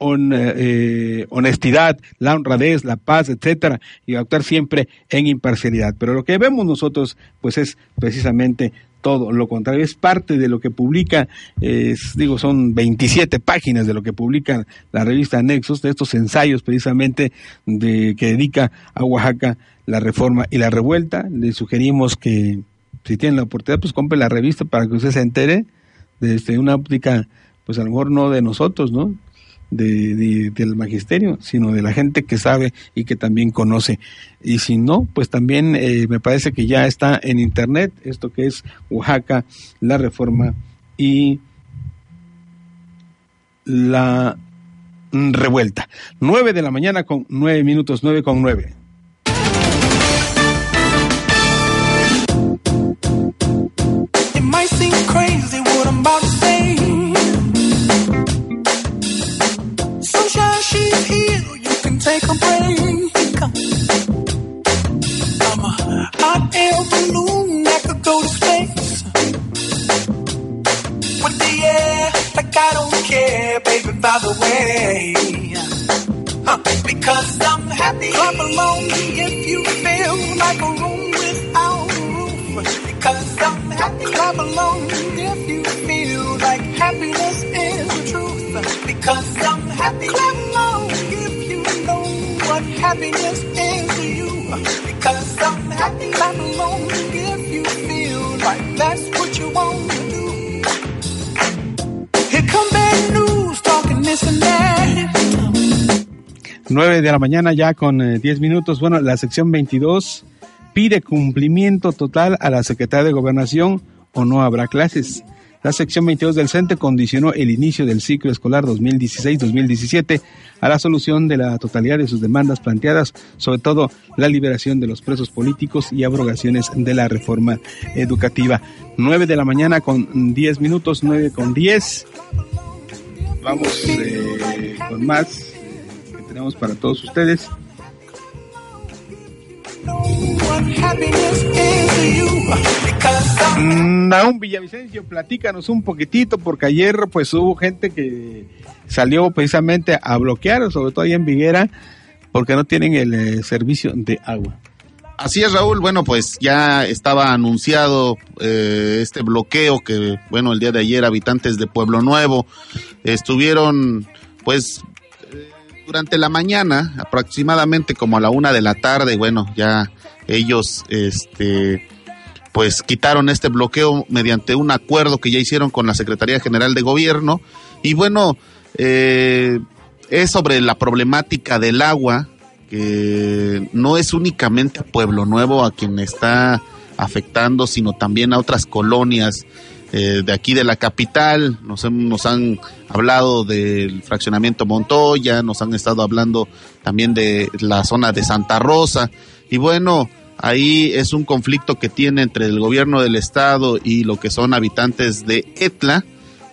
eh, honestidad, la honradez, la paz, etcétera, y actuar siempre en imparcialidad. Pero lo que vemos nosotros, pues es precisamente todo lo contrario, es parte de lo que publica, digo, son 27 páginas de lo que publica la revista Nexos, de estos ensayos precisamente de, que dedica a Oaxaca la reforma y la revuelta. Le sugerimos que si tienen la oportunidad, pues compre la revista para que usted se entere desde una óptica, pues a lo mejor no de nosotros, ¿no? De, del magisterio, sino de la gente que sabe y que también conoce. Y si no, pues también eh, me parece que ya está en internet esto que es Oaxaca, la reforma y la revuelta. Nueve de la mañana con nueve minutos, nueve con nueve. Take a break. I'm a hot air balloon that could go to space. With the air, like I don't care, baby, by the way. Huh, because I'm happy. Clap along if you feel like a room without a roof. Because I'm happy. Clap along if you feel like happiness is the truth. Because I'm happy. Clap what happiness is to you. Because I'm happy, I'm alone. If you feel like that's what you want to do. Here come bad news, talking this and that. 9 de la mañana ya con eh, 10 minutos. Bueno, la sección 22 pide cumplimiento total a la Secretaría de Gobernación o no habrá clases. La sección 22 del CENTE condicionó el inicio del ciclo escolar 2016-2017 a la solución de la totalidad de sus demandas planteadas, sobre todo la liberación de los presos políticos y abrogaciones de la reforma educativa. 9 de la mañana con 10 minutos, 9 con 10. Vamos eh, con más que tenemos para todos ustedes. Naum Villavicencio, platícanos un poquitito, porque ayer pues hubo gente que salió precisamente a bloquear, sobre todo ahí en Viguera, porque no tienen el eh, servicio de agua. Así es, Raúl. Bueno, pues ya estaba anunciado eh, este bloqueo que, bueno, el día de ayer habitantes de Pueblo Nuevo estuvieron, pues, durante la mañana, aproximadamente como a la una de la tarde, bueno, ya ellos, este, pues quitaron este bloqueo mediante un acuerdo que ya hicieron con la Secretaría General de Gobierno. Y bueno, eh, es sobre la problemática del agua, que no es únicamente a Pueblo Nuevo a quien está afectando, sino también a otras colonias eh, de aquí de la capital. Nos, nos han hablado del fraccionamiento Montoya, nos han estado hablando también de la zona de Santa Rosa. Y bueno, ahí es un conflicto que tiene entre el gobierno del estado y lo que son habitantes de Etla,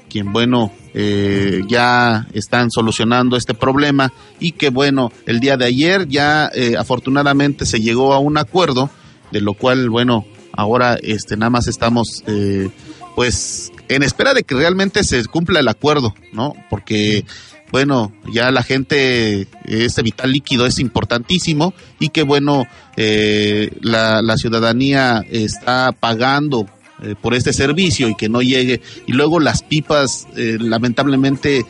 quien bueno, eh, ya están solucionando este problema y que bueno, el día de ayer ya eh, afortunadamente se llegó a un acuerdo, de lo cual bueno, ahora este nada más estamos eh, pues en espera de que realmente se cumpla el acuerdo, ¿no? Porque bueno, ya la gente, este vital líquido es importantísimo y que bueno, eh, la, la, ciudadanía está pagando eh, por este servicio y que no llegue. Y luego las pipas, eh, lamentablemente,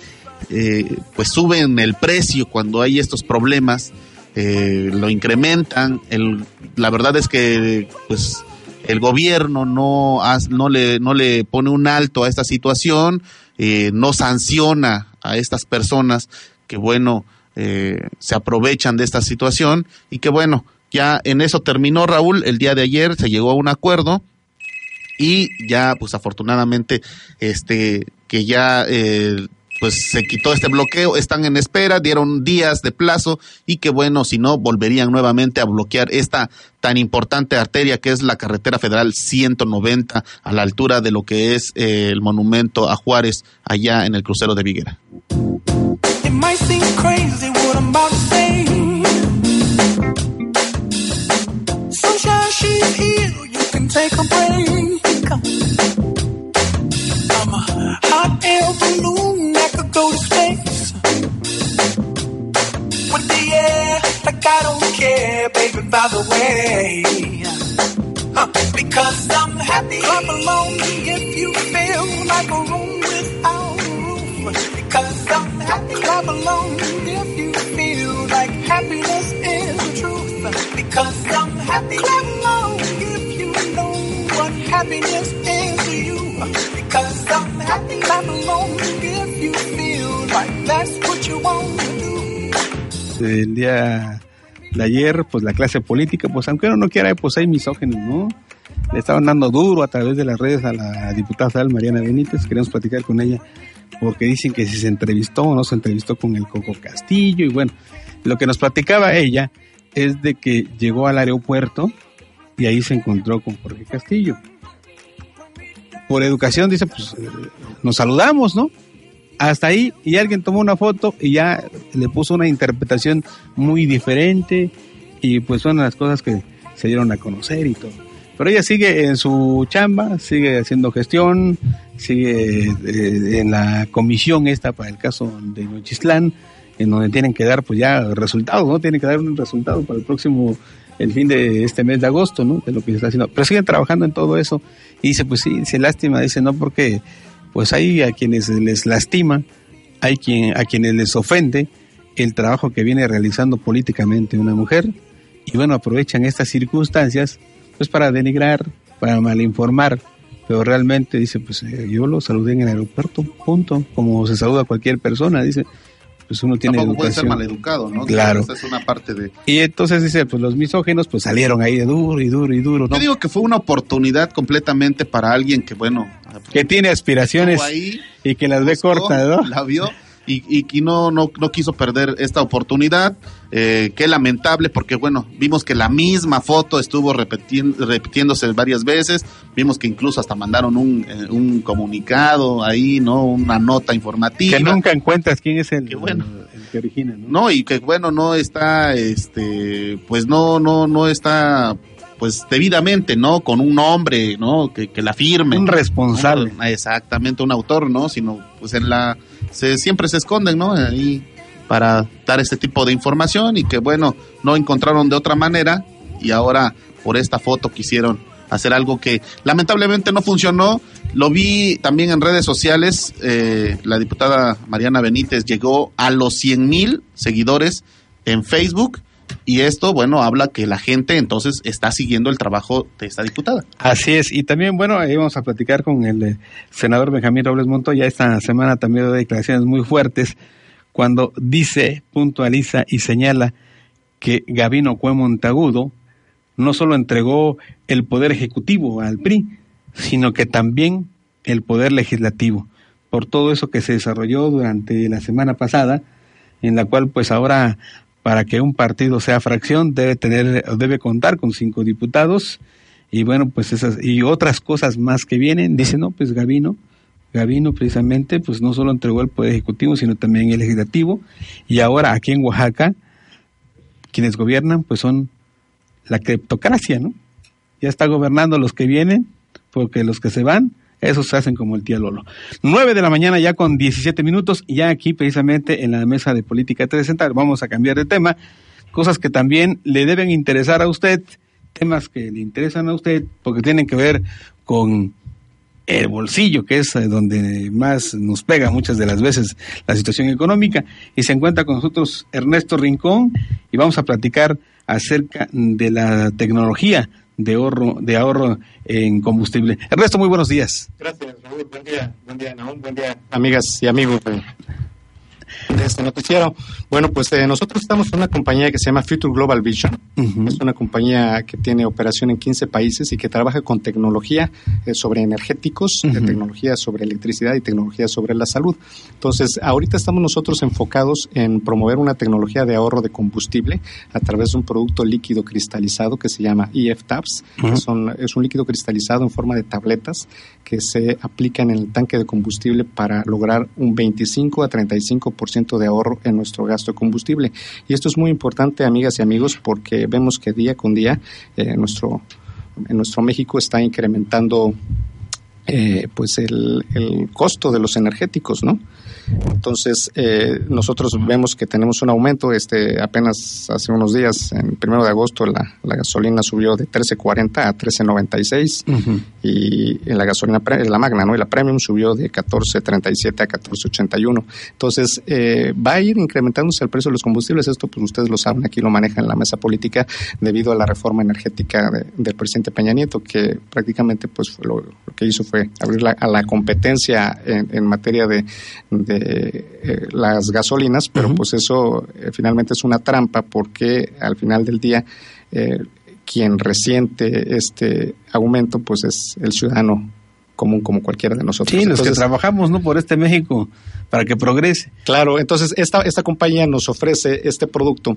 eh, pues suben el precio cuando hay estos problemas, eh, lo incrementan. El, la verdad es que, pues, el gobierno no, no, le, no le pone un alto a esta situación, eh, no sanciona a estas personas que, bueno, eh, se aprovechan de esta situación y que, bueno, ya en eso terminó Raúl. El día de ayer, se llegó a un acuerdo y ya, pues afortunadamente, este, que ya eh, pues se quitó este bloqueo, están en espera, dieron días de plazo y que bueno, si no, volverían nuevamente a bloquear esta tan importante arteria que es la carretera federal 190 a la altura de lo que es eh, el monumento a Juárez allá en el crucero de Viguera. like I go to space. With the air, like I don't care, baby, by the way. Huh. Because I'm happy, Clap along if you feel like a room without a roof. Because I'm happy, Clap along if you feel like happiness is the truth. Because I'm happy, Clap along if you know what happiness is to you. That's what you want. El día de ayer, pues la clase política, pues aunque uno no quiera, pues hay misógenos, ¿no? Le estaban dando duro a través de las redes a la diputada federal Mariana Benítez, queremos platicar con ella, porque dicen que si se entrevistó o no se entrevistó con el Coco Castillo, y bueno, lo que nos platicaba ella es de que llegó al aeropuerto y ahí se encontró con Jorge Castillo. Por educación, dice, pues eh, nos saludamos, ¿no? hasta ahí y alguien tomó una foto y ya le puso una interpretación muy diferente y pues son las cosas que se dieron a conocer y todo. Pero ella sigue en su chamba, sigue haciendo gestión, sigue eh, en la comisión esta para el caso de Nochistlán, en donde tienen que dar pues ya resultados, ¿no? Tienen que dar un resultado para el próximo, el fin de este mes de agosto, ¿no? De lo que se está haciendo. Pero siguen trabajando en todo eso. Y dice, pues sí, se lástima, dice, no porque pues hay a quienes les lastima, hay quien, a quienes les ofende el trabajo que viene realizando políticamente una mujer. Y bueno, aprovechan estas circunstancias pues para denigrar, para malinformar, pero realmente dice, pues eh, yo lo saludé en el aeropuerto, punto, como se saluda a cualquier persona, dice, pues uno tiene Tampoco puede educación. ser maleducado, ¿no? Claro. Esa es una parte de... Y entonces dice, pues los misógenos pues salieron ahí de duro y duro y duro, ¿no? Yo digo que fue una oportunidad completamente para alguien que, bueno... Que tiene aspiraciones ahí, y que las ve cortas, ¿no? La vio y, y, y no, no, no quiso perder esta oportunidad. Eh, qué lamentable, porque bueno, vimos que la misma foto estuvo repetien- repitiéndose varias veces. Vimos que incluso hasta mandaron un, eh, un comunicado ahí, ¿no? Una nota informativa. Que nunca encuentras quién es el, Qué bueno. el que origina, ¿no? No, y que bueno, no está, este, pues no, no, no está, pues debidamente, ¿no? Con un nombre, ¿no? Que, que la firme. Un responsable. No, exactamente, un autor, ¿no? Sino, pues en la, se, siempre se esconden, ¿no? Ahí para dar este tipo de información y que bueno, no encontraron de otra manera y ahora por esta foto quisieron hacer algo que lamentablemente no funcionó. Lo vi también en redes sociales, eh, la diputada Mariana Benítez llegó a los 100 mil seguidores en Facebook y esto, bueno, habla que la gente entonces está siguiendo el trabajo de esta diputada. Así es, y también, bueno, ahí vamos a platicar con el eh, senador Benjamín Robles Montoya. Esta semana también dio declaraciones muy fuertes cuando dice, puntualiza y señala que Gabino Cue Montagudo no solo entregó el poder ejecutivo al PRI, sino que también el poder legislativo, por todo eso que se desarrolló durante la semana pasada, en la cual pues ahora para que un partido sea fracción debe tener debe contar con cinco diputados. Y bueno pues esas y otras cosas más que vienen. Dice no pues Gabino Gabino precisamente pues no solo entregó el poder ejecutivo sino también el legislativo. Y ahora aquí en Oaxaca quienes gobiernan pues son la cleptocracia no ya está gobernando los que vienen porque los que se van esos se hacen como el tía Lolo. 9 de la mañana ya con 17 minutos, y ya aquí precisamente en la mesa de política 360 vamos a cambiar de tema, cosas que también le deben interesar a usted, temas que le interesan a usted, porque tienen que ver con el bolsillo, que es eh, donde más nos pega muchas de las veces la situación económica, y se encuentra con nosotros Ernesto Rincón, y vamos a platicar acerca de la tecnología de ahorro, de ahorro en combustible. Ernesto, muy buenos días. Gracias, Raúl. Buen día, buen día. Buen día, amigas y amigos de este noticiero. Bueno, pues eh, nosotros estamos en una compañía que se llama Future Global Vision. Es una compañía que tiene operación en 15 países y que trabaja con tecnología eh, sobre energéticos, eh, tecnología sobre electricidad y tecnología sobre la salud. Entonces, ahorita estamos nosotros enfocados en promover una tecnología de ahorro de combustible a través de un producto líquido cristalizado que se llama EF Tabs. Que son- es un líquido cristalizado en forma de tabletas que se aplican en el tanque de combustible para lograr un 25 a 35% de ahorro en nuestro gasto de combustible. Y esto es muy importante, amigas y amigos, porque vemos que día con día eh, nuestro, en nuestro México está incrementando eh, pues el, el costo de los energéticos, ¿no? Entonces, eh, nosotros vemos que tenemos un aumento. Este, apenas hace unos días, en el primero de agosto, la, la gasolina subió de 13.40 a 13.96 y en la gasolina, la magna, ¿no? Y la premium subió de 14.37 a 14.81. Entonces, eh, va a ir incrementándose el precio de los combustibles. Esto, pues ustedes lo saben, aquí lo manejan en la mesa política debido a la reforma energética de- del presidente Peña Nieto, que prácticamente, pues lo, lo que hizo fue abrir la- a la competencia en, en materia de, de, eh, las gasolinas, pero pues eso eh, finalmente es una trampa porque al final del día eh, quien resiente este aumento pues es el ciudadano común como cualquiera de nosotros. Sí, los que trabajamos no por este México para que progrese. Claro, entonces esta, esta compañía nos ofrece este producto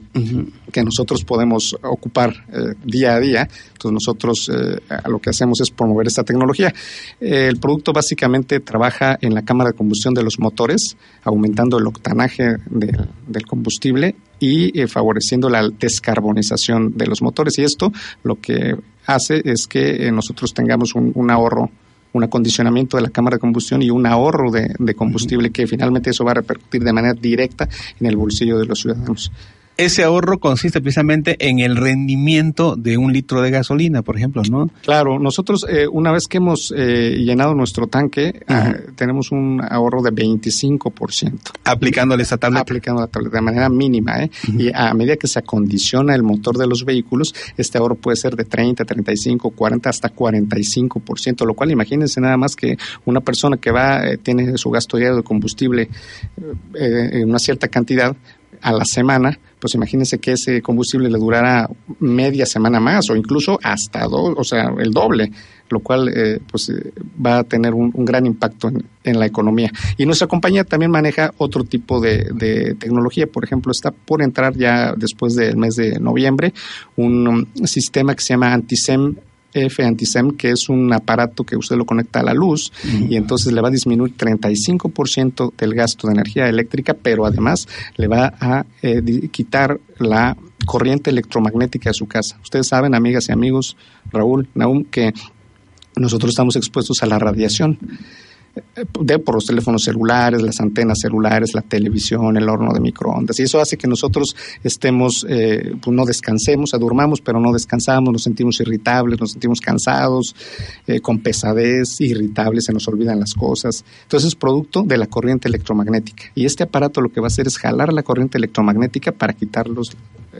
que nosotros podemos ocupar eh, día a día. Entonces nosotros eh, lo que hacemos es promover esta tecnología. Eh, el producto básicamente trabaja en la cámara de combustión de los motores, aumentando el octanaje del- del combustible y eh, favoreciendo la descarbonización de los motores. Y esto lo que hace es que eh, nosotros tengamos un, un ahorro un acondicionamiento de la cámara de combustión y un ahorro de, combustible que finalmente eso va a repercutir de manera directa en el bolsillo de los ciudadanos. Ese ahorro consiste precisamente en el rendimiento de un litro de gasolina, por ejemplo, ¿no? Claro, nosotros eh, una vez que hemos eh, llenado nuestro tanque, ah, tenemos un ahorro de 25%. Aplicándole esa tableta. Aplicando la tableta de manera mínima. ¿eh? Y a medida que se acondiciona el motor de los vehículos, este ahorro puede ser de 30, 35, 40, hasta 45%, lo cual imagínense nada más que una persona que va, eh, tiene su gasto diario de combustible eh, en una cierta cantidad a la semana, pues imagínense que ese combustible le durara media semana más o incluso hasta dos, o sea, el doble, lo cual eh, pues eh, va a tener un, gran impacto en, la economía. Y nuestra compañía también maneja otro tipo de, de tecnología, por ejemplo, está por entrar ya después del mes de noviembre un um, sistema que se llama Antisem F Antisem, que es un aparato que usted lo conecta a la luz y entonces le va a disminuir 35% del gasto de energía eléctrica, pero además le va a eh, quitar la corriente electromagnética de su casa. Ustedes saben, amigas y amigos, Raúl, Naum, que nosotros estamos expuestos a la radiación de por los teléfonos celulares, las antenas celulares, la televisión, el horno de microondas. Y eso hace que nosotros estemos, eh, pues no descansemos, adurmamos, pero no descansamos, nos sentimos irritables, nos sentimos cansados, eh, con pesadez, irritables, se nos olvidan las cosas. Entonces es producto de la corriente electromagnética. Y este aparato lo que va a hacer es jalar la corriente electromagnética para quitarlos,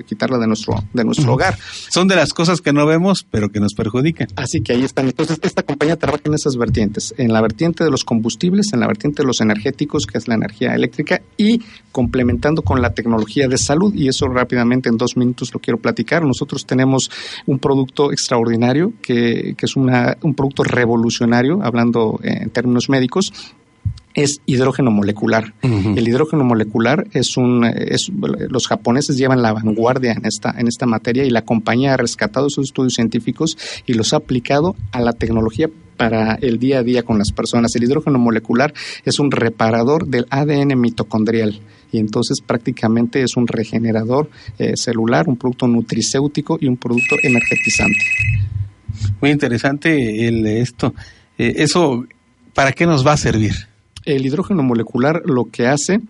quitarla de nuestro, de nuestro hogar. Son de las cosas que no vemos, pero que nos perjudican. Así que ahí están. Entonces, esta compañía trabaja en esas vertientes, en la vertiente de los combustibles, en la vertiente de los energéticos, que es la energía eléctrica, y complementando con la tecnología de salud. Y eso rápidamente en dos minutos lo quiero platicar. Nosotros tenemos un producto extraordinario, que, que es una, un producto revolucionario, hablando en términos médicos, es hidrógeno molecular. El hidrógeno molecular es un es, los japoneses llevan la vanguardia en esta en esta materia y la compañía ha rescatado sus estudios científicos y los ha aplicado a la tecnología para el día a día con las personas. El hidrógeno molecular es un reparador del ADN mitocondrial y entonces prácticamente es un regenerador eh, celular, un producto nutricéutico y un producto energetizante. Muy interesante el, esto. Eh, eso, ¿para qué nos va a servir? El hidrógeno molecular lo que hace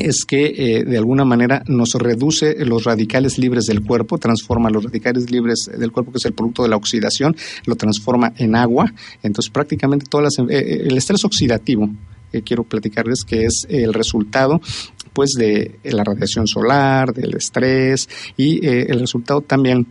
es que eh, de alguna manera nos reduce los radicales libres del cuerpo, transforma los radicales libres del cuerpo, que es el producto de la oxidación, lo transforma en agua. Entonces prácticamente todas las, eh, el estrés oxidativo, quiero platicarles, que es el resultado pues de la radiación solar, del estrés y eh, el resultado también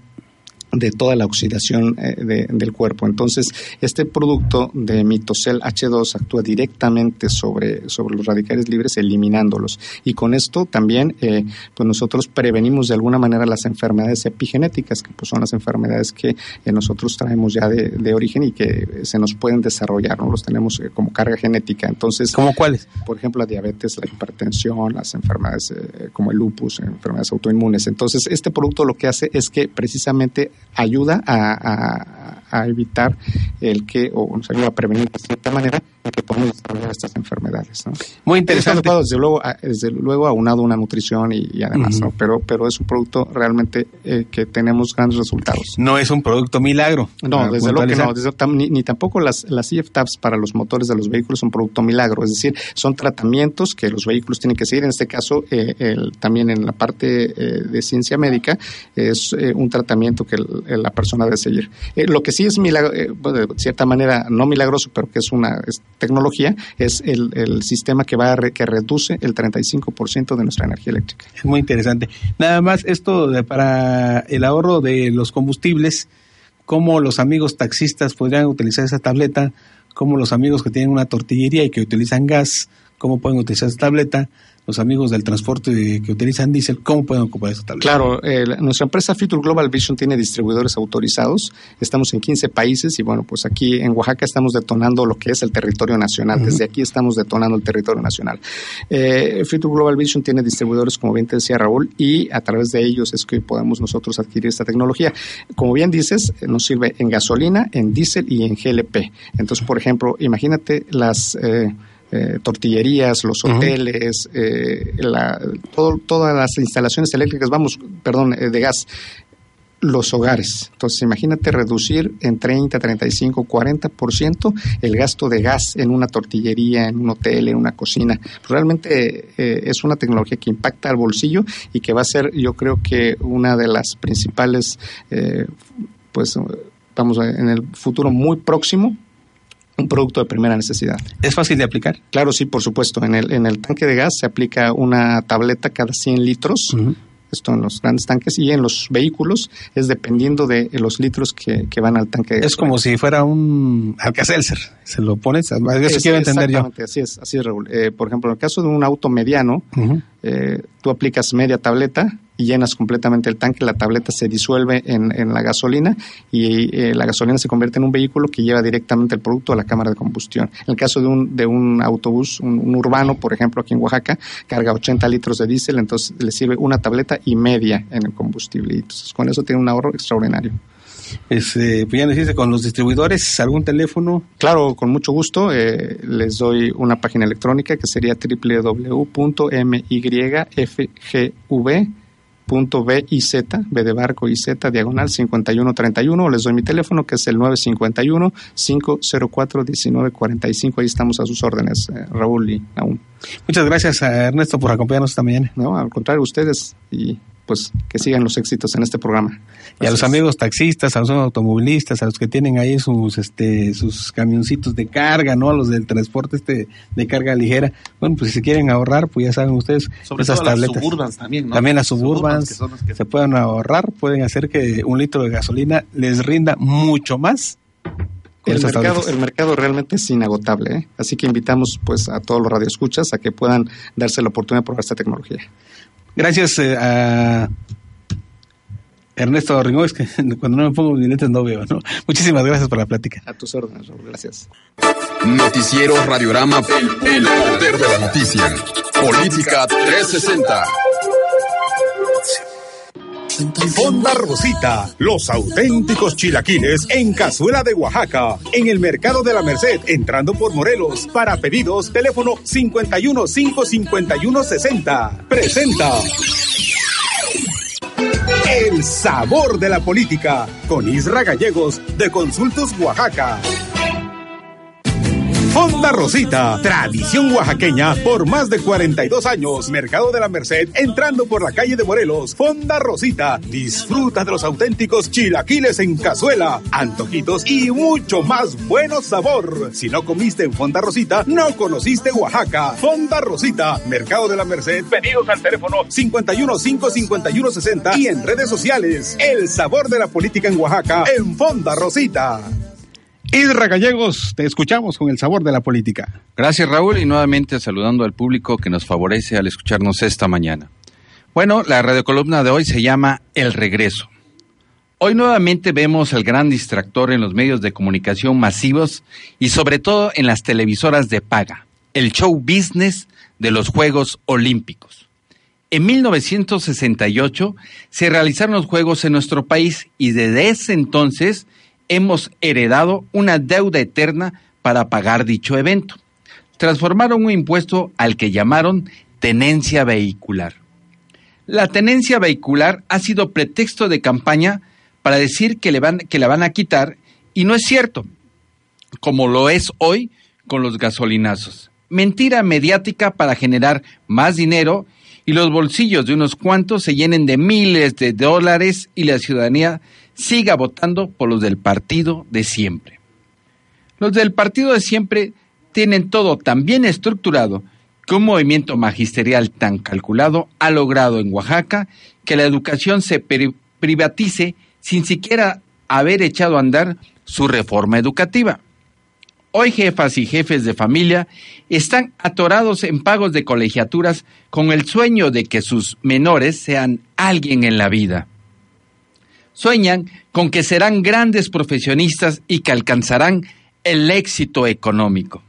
de toda la oxidación eh, de, del cuerpo. Entonces, este producto de mitocel H2 actúa directamente sobre, sobre los radicales libres, eliminándolos. Y con esto también, eh, pues nosotros prevenimos de alguna manera las enfermedades epigenéticas, que pues son las enfermedades que eh, nosotros traemos ya de, de, origen y que se nos pueden desarrollar, ¿no? Los tenemos eh, como carga genética. Entonces, ¿cómo cuáles? Por ejemplo, la diabetes, la hipertensión, las enfermedades eh, como el lupus, enfermedades autoinmunes. Entonces, este producto lo que hace es que precisamente ayuda a, a, a, evitar el que, o nos ayuda a prevenir de cierta manera, que podemos desarrollar estas enfermedades. ¿no? Muy interesante. Desde luego, a- desde luego aunado a una nutrición y, y además, pero, pero es un producto realmente eh, que tenemos grandes resultados. No es un producto milagro. No, desde luego que no, desde- tam- ni, ni tampoco las, las EF-TAPs para los motores de los vehículos son producto milagro, es decir, son tratamientos que los vehículos tienen que seguir. En este caso, eh, el- también en la parte eh, de ciencia médica, es eh, un tratamiento que el- la persona debe seguir. Lo que sí es milagro, eh, bueno, de cierta manera no milagroso, pero que es una es tecnología, es el, el sistema que va a re- que reduce el 35% de nuestra energía eléctrica. Es muy interesante. Nada más esto de para el ahorro de los combustibles, cómo los amigos taxistas podrían utilizar esa tableta, cómo los amigos que tienen una tortillería y que utilizan gas, cómo pueden utilizar esa tableta, los amigos del transporte que utilizan diésel, cómo pueden ocupar esa tableta. Claro, eh, nuestra empresa Future Global Vision tiene distribuidores autorizados. Estamos en 15 países y bueno, pues aquí en Oaxaca estamos detonando lo que es el territorio nacional. Desde aquí estamos detonando el territorio nacional. Eh, Future Global Vision tiene distribuidores, como bien te decía Raúl, y a través de ellos es que podemos nosotros adquirir esta tecnología. Como bien dices, eh, nos sirve en gasolina, en diésel y en GLP. Entonces, por ejemplo, imagínate las... eh, eh, tortillerías, los hoteles, eh, la- todo- todas las instalaciones eléctricas, vamos, perdón, eh, de gas, los hogares. Entonces, imagínate reducir en 30, 35, 40% el gasto de gas en una tortillería, en un hotel, en una cocina. Realmente eh, es una tecnología que impacta al bolsillo y que va a ser, yo creo que una de las principales, eh, pues, vamos, en el futuro muy próximo, un producto de primera necesidad. ¿Es fácil de aplicar? Claro, sí, por supuesto. En el, en el tanque de gas se aplica una tableta cada 100 litros. Esto en los grandes tanques y en los vehículos es dependiendo de los litros que, que van al tanque de gas. Es como si fuera un Alka-Seltzer. Se lo pones, eso Es- quiero entender yo. exactamente, Así es, así es, Raúl. Eh, por ejemplo, en el caso de un auto mediano, eh, tú aplicas media tableta y llenas completamente el tanque, la tableta se disuelve en, en la gasolina y eh, la gasolina se convierte en un vehículo que lleva directamente el producto a la cámara de combustión. En el caso de un, de un autobús, un, un urbano, por ejemplo, aquí en Oaxaca, carga 80 litros de diésel, entonces le sirve una tableta y media en el combustible. Y entonces con eso tiene un ahorro extraordinario. Es, eh, pues ya nos dice con los distribuidores, algún teléfono. Claro, con mucho gusto. eh, les doy una página electrónica que sería www.myfgv.biz, B de barco y Z, diagonal 5131. Les doy mi teléfono que es el 951-504-1945. Ahí estamos a sus órdenes, eh, Raúl y aún. Muchas gracias a Ernesto por acompañarnos esta mañana. No, al contrario, ustedes y pues que sigan los éxitos en este programa. Y a los amigos taxistas, a los automovilistas, a los que tienen ahí sus este sus camioncitos de carga, ¿no? A los del transporte este de carga ligera. Bueno, pues si se quieren ahorrar, pues ya saben ustedes Sobre esas todo las tabletas. Suburbans también, ¿no? También las Suburbans, suburbans, que son las que- se pueden ahorrar, pueden hacer que un litro de gasolina les rinda mucho más. El mercado, el mercado realmente es inagotable, ¿eh? así que invitamos pues a todos los radioescuchas a que puedan darse la oportunidad de probar esta tecnología. Gracias eh, a Ernesto Ringó, es que cuando no me pongo mis lentes no veo, ¿no? Muchísimas gracias por la plática. A tus órdenes, Raúl, gracias. Noticiero Radiorama, el, el poder de la noticia. Política 360. Fonda Rosita, los auténticos chilaquiles en cazuela de Oaxaca, en el mercado de la Merced, entrando por Morelos. Para pedidos, teléfono 51 551 60. Presenta. El sabor de la política con Isra Gallegos de Consultos Oaxaca. Fonda Rosita, tradición oaxaqueña por más de 42 años. Mercado de la Merced, entrando por la calle de Morelos. Fonda Rosita, disfruta de los auténticos chilaquiles en cazuela, antojitos y mucho más bueno sabor. Si no comiste en Fonda Rosita, no conociste Oaxaca. Fonda Rosita, Mercado de la Merced, pedidos al teléfono 51 551 60 y en redes sociales. El sabor de la política en Oaxaca en Fonda Rosita. Isra Gallegos, te escuchamos con el sabor de la política. Gracias Raúl y nuevamente saludando al público que nos favorece al escucharnos esta mañana. Bueno, la radiocolumna de hoy se llama El Regreso. Hoy nuevamente vemos el gran distractor en los medios de comunicación masivos y sobre todo en las televisoras de paga, el show business de los Juegos Olímpicos. En 1968 se realizaron los Juegos en nuestro país y desde ese entonces hemos heredado una deuda eterna para pagar dicho evento. transformaron un impuesto al que llamaron tenencia vehicular. La tenencia vehicular ha sido pretexto de campaña para decir que, le van, que la van a quitar y no es cierto, como lo es hoy con los gasolinazos. Mentira mediática para generar más dinero y los bolsillos de unos cuantos se llenen de miles de dólares y la ciudadanía siga votando por los del partido de siempre. Los del partido de siempre tienen todo tan bien estructurado que un movimiento magisterial tan calculado ha logrado en Oaxaca que la educación se privatice sin siquiera haber echado a andar su reforma educativa. Hoy jefas y jefes de familia están atorados en pagos de colegiaturas con el sueño de que sus menores sean alguien en la vida. Sueñan con que serán grandes profesionistas y que alcanzarán el éxito económico.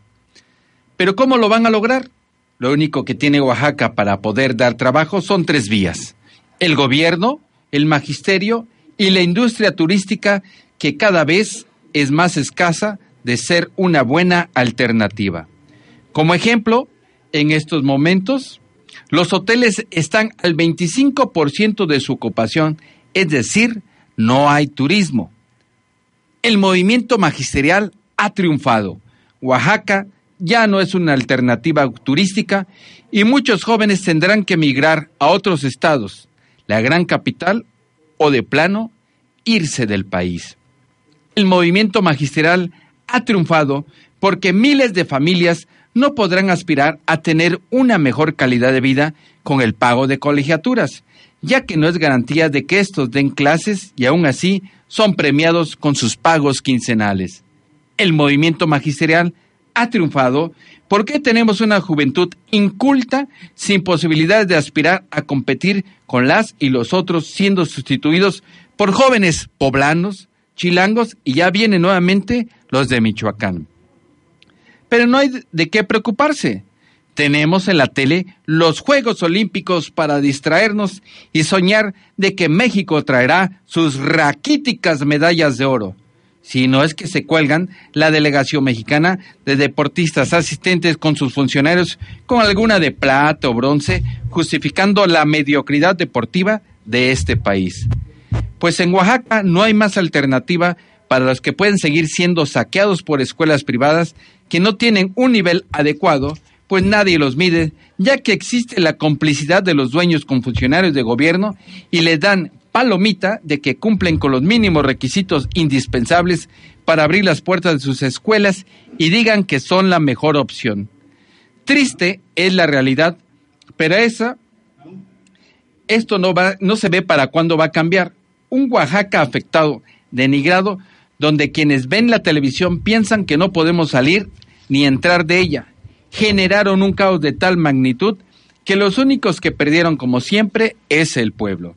Pero ¿cómo lo van a lograr? Lo único que tiene Oaxaca para poder dar trabajo son tres vías. El gobierno, el magisterio y la industria turística que cada vez es más escasa de ser una buena alternativa. Como ejemplo, en estos momentos, los hoteles están al 25% de su ocupación, es decir, no hay turismo. El movimiento magisterial ha triunfado. Oaxaca ya no es una alternativa turística y muchos jóvenes tendrán que emigrar a otros estados, la gran capital o de plano irse del país. El movimiento magisterial ha triunfado porque miles de familias no podrán aspirar a tener una mejor calidad de vida con el pago de colegiaturas, ya que no es garantía de que estos den clases y aún así son premiados con sus pagos quincenales. El movimiento magisterial ha triunfado porque tenemos una juventud inculta sin posibilidades de aspirar a competir con las y los otros siendo sustituidos por jóvenes poblanos, chilangos y ya vienen nuevamente los de Michoacán. Pero no hay de qué preocuparse. Tenemos en la tele los Juegos Olímpicos para distraernos y soñar de que México traerá sus raquíticas medallas de oro si no es que se cuelgan la delegación mexicana de deportistas asistentes con sus funcionarios con alguna de plata o bronce, justificando la mediocridad deportiva de este país. Pues en Oaxaca no hay más alternativa para los que pueden seguir siendo saqueados por escuelas privadas que no tienen un nivel adecuado, pues nadie los mide, ya que existe la complicidad de los dueños con funcionarios de gobierno y le dan palomita de que cumplen con los mínimos requisitos indispensables para abrir las puertas de sus escuelas y digan que son la mejor opción. Triste es la realidad, pero esa esto no va no se ve para cuándo va a cambiar. Un Oaxaca afectado, denigrado, donde quienes ven la televisión piensan que no podemos salir ni entrar de ella. Generaron un caos de tal magnitud que los únicos que perdieron como siempre es el pueblo.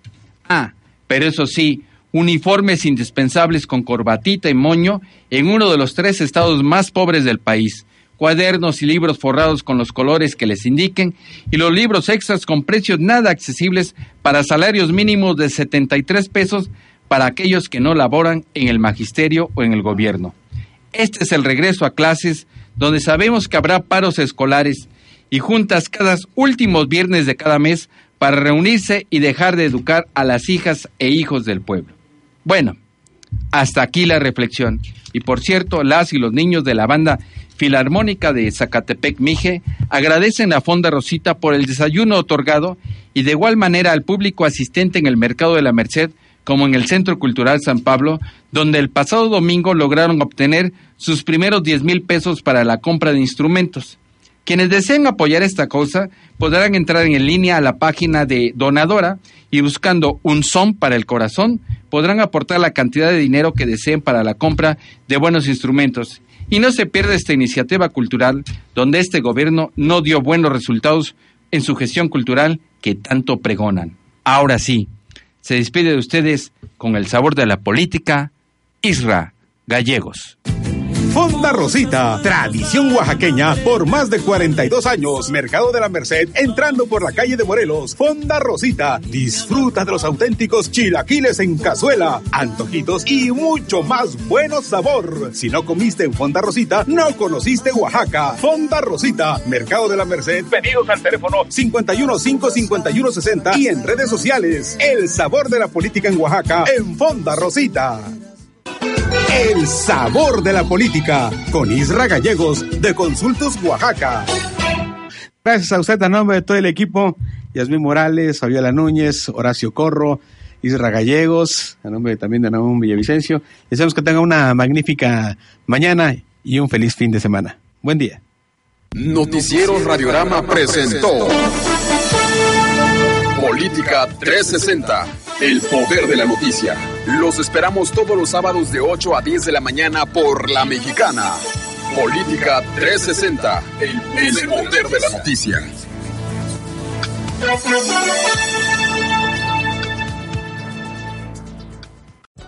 Ah, pero eso sí, uniformes indispensables con corbatita y moño en uno de los tres estados más pobres del país, cuadernos y libros forrados con los colores que les indiquen y los libros extras con precios nada accesibles para salarios mínimos de 73 pesos para aquellos que no laboran en el magisterio o en el gobierno. Este es el regreso a clases donde sabemos que habrá paros escolares y juntas cada últimos viernes de cada mes para reunirse y dejar de educar a las hijas e hijos del pueblo. Bueno, hasta aquí la reflexión. Y por cierto, las y los niños de la banda Filarmónica de Zacatepec Mije agradecen a Fonda Rosita por el desayuno otorgado y de igual manera al público asistente en el Mercado de la Merced como en el Centro Cultural San Pablo, donde el pasado domingo lograron obtener sus primeros 10 mil pesos para la compra de instrumentos. Quienes deseen apoyar esta cosa podrán entrar en línea a la página de Donadora y buscando un son para el corazón podrán aportar la cantidad de dinero que deseen para la compra de buenos instrumentos. Y no se pierda esta iniciativa cultural donde este gobierno no dio buenos resultados en su gestión cultural que tanto pregonan. Ahora sí, se despide de ustedes con el sabor de la política, Isra Gallegos. Fonda Rosita, tradición oaxaqueña por más de 42 años. Mercado de la Merced, entrando por la calle de Morelos. Fonda Rosita, disfruta de los auténticos chilaquiles en cazuela, antojitos y mucho más bueno sabor. Si no comiste en Fonda Rosita, no conociste Oaxaca. Fonda Rosita, Mercado de la Merced, pedidos al teléfono 51 551 60 y en redes sociales. El sabor de la política en Oaxaca en Fonda Rosita. El sabor de la política con Isra Gallegos de Consultos Oaxaca. Gracias a usted a nombre de todo el equipo, Yasmín Morales, Fabiola Núñez, Horacio Corro, Isra Gallegos, a nombre también de Naum Villavicencio. Deseamos que tenga una magnífica mañana y un feliz fin de semana. Buen día. Noticiero Radiorama presentó Política 360, el poder de la noticia. Los esperamos todos los sábados de 8 a 10 de la mañana por La Mexicana. Política 360, el, poder de la noticia.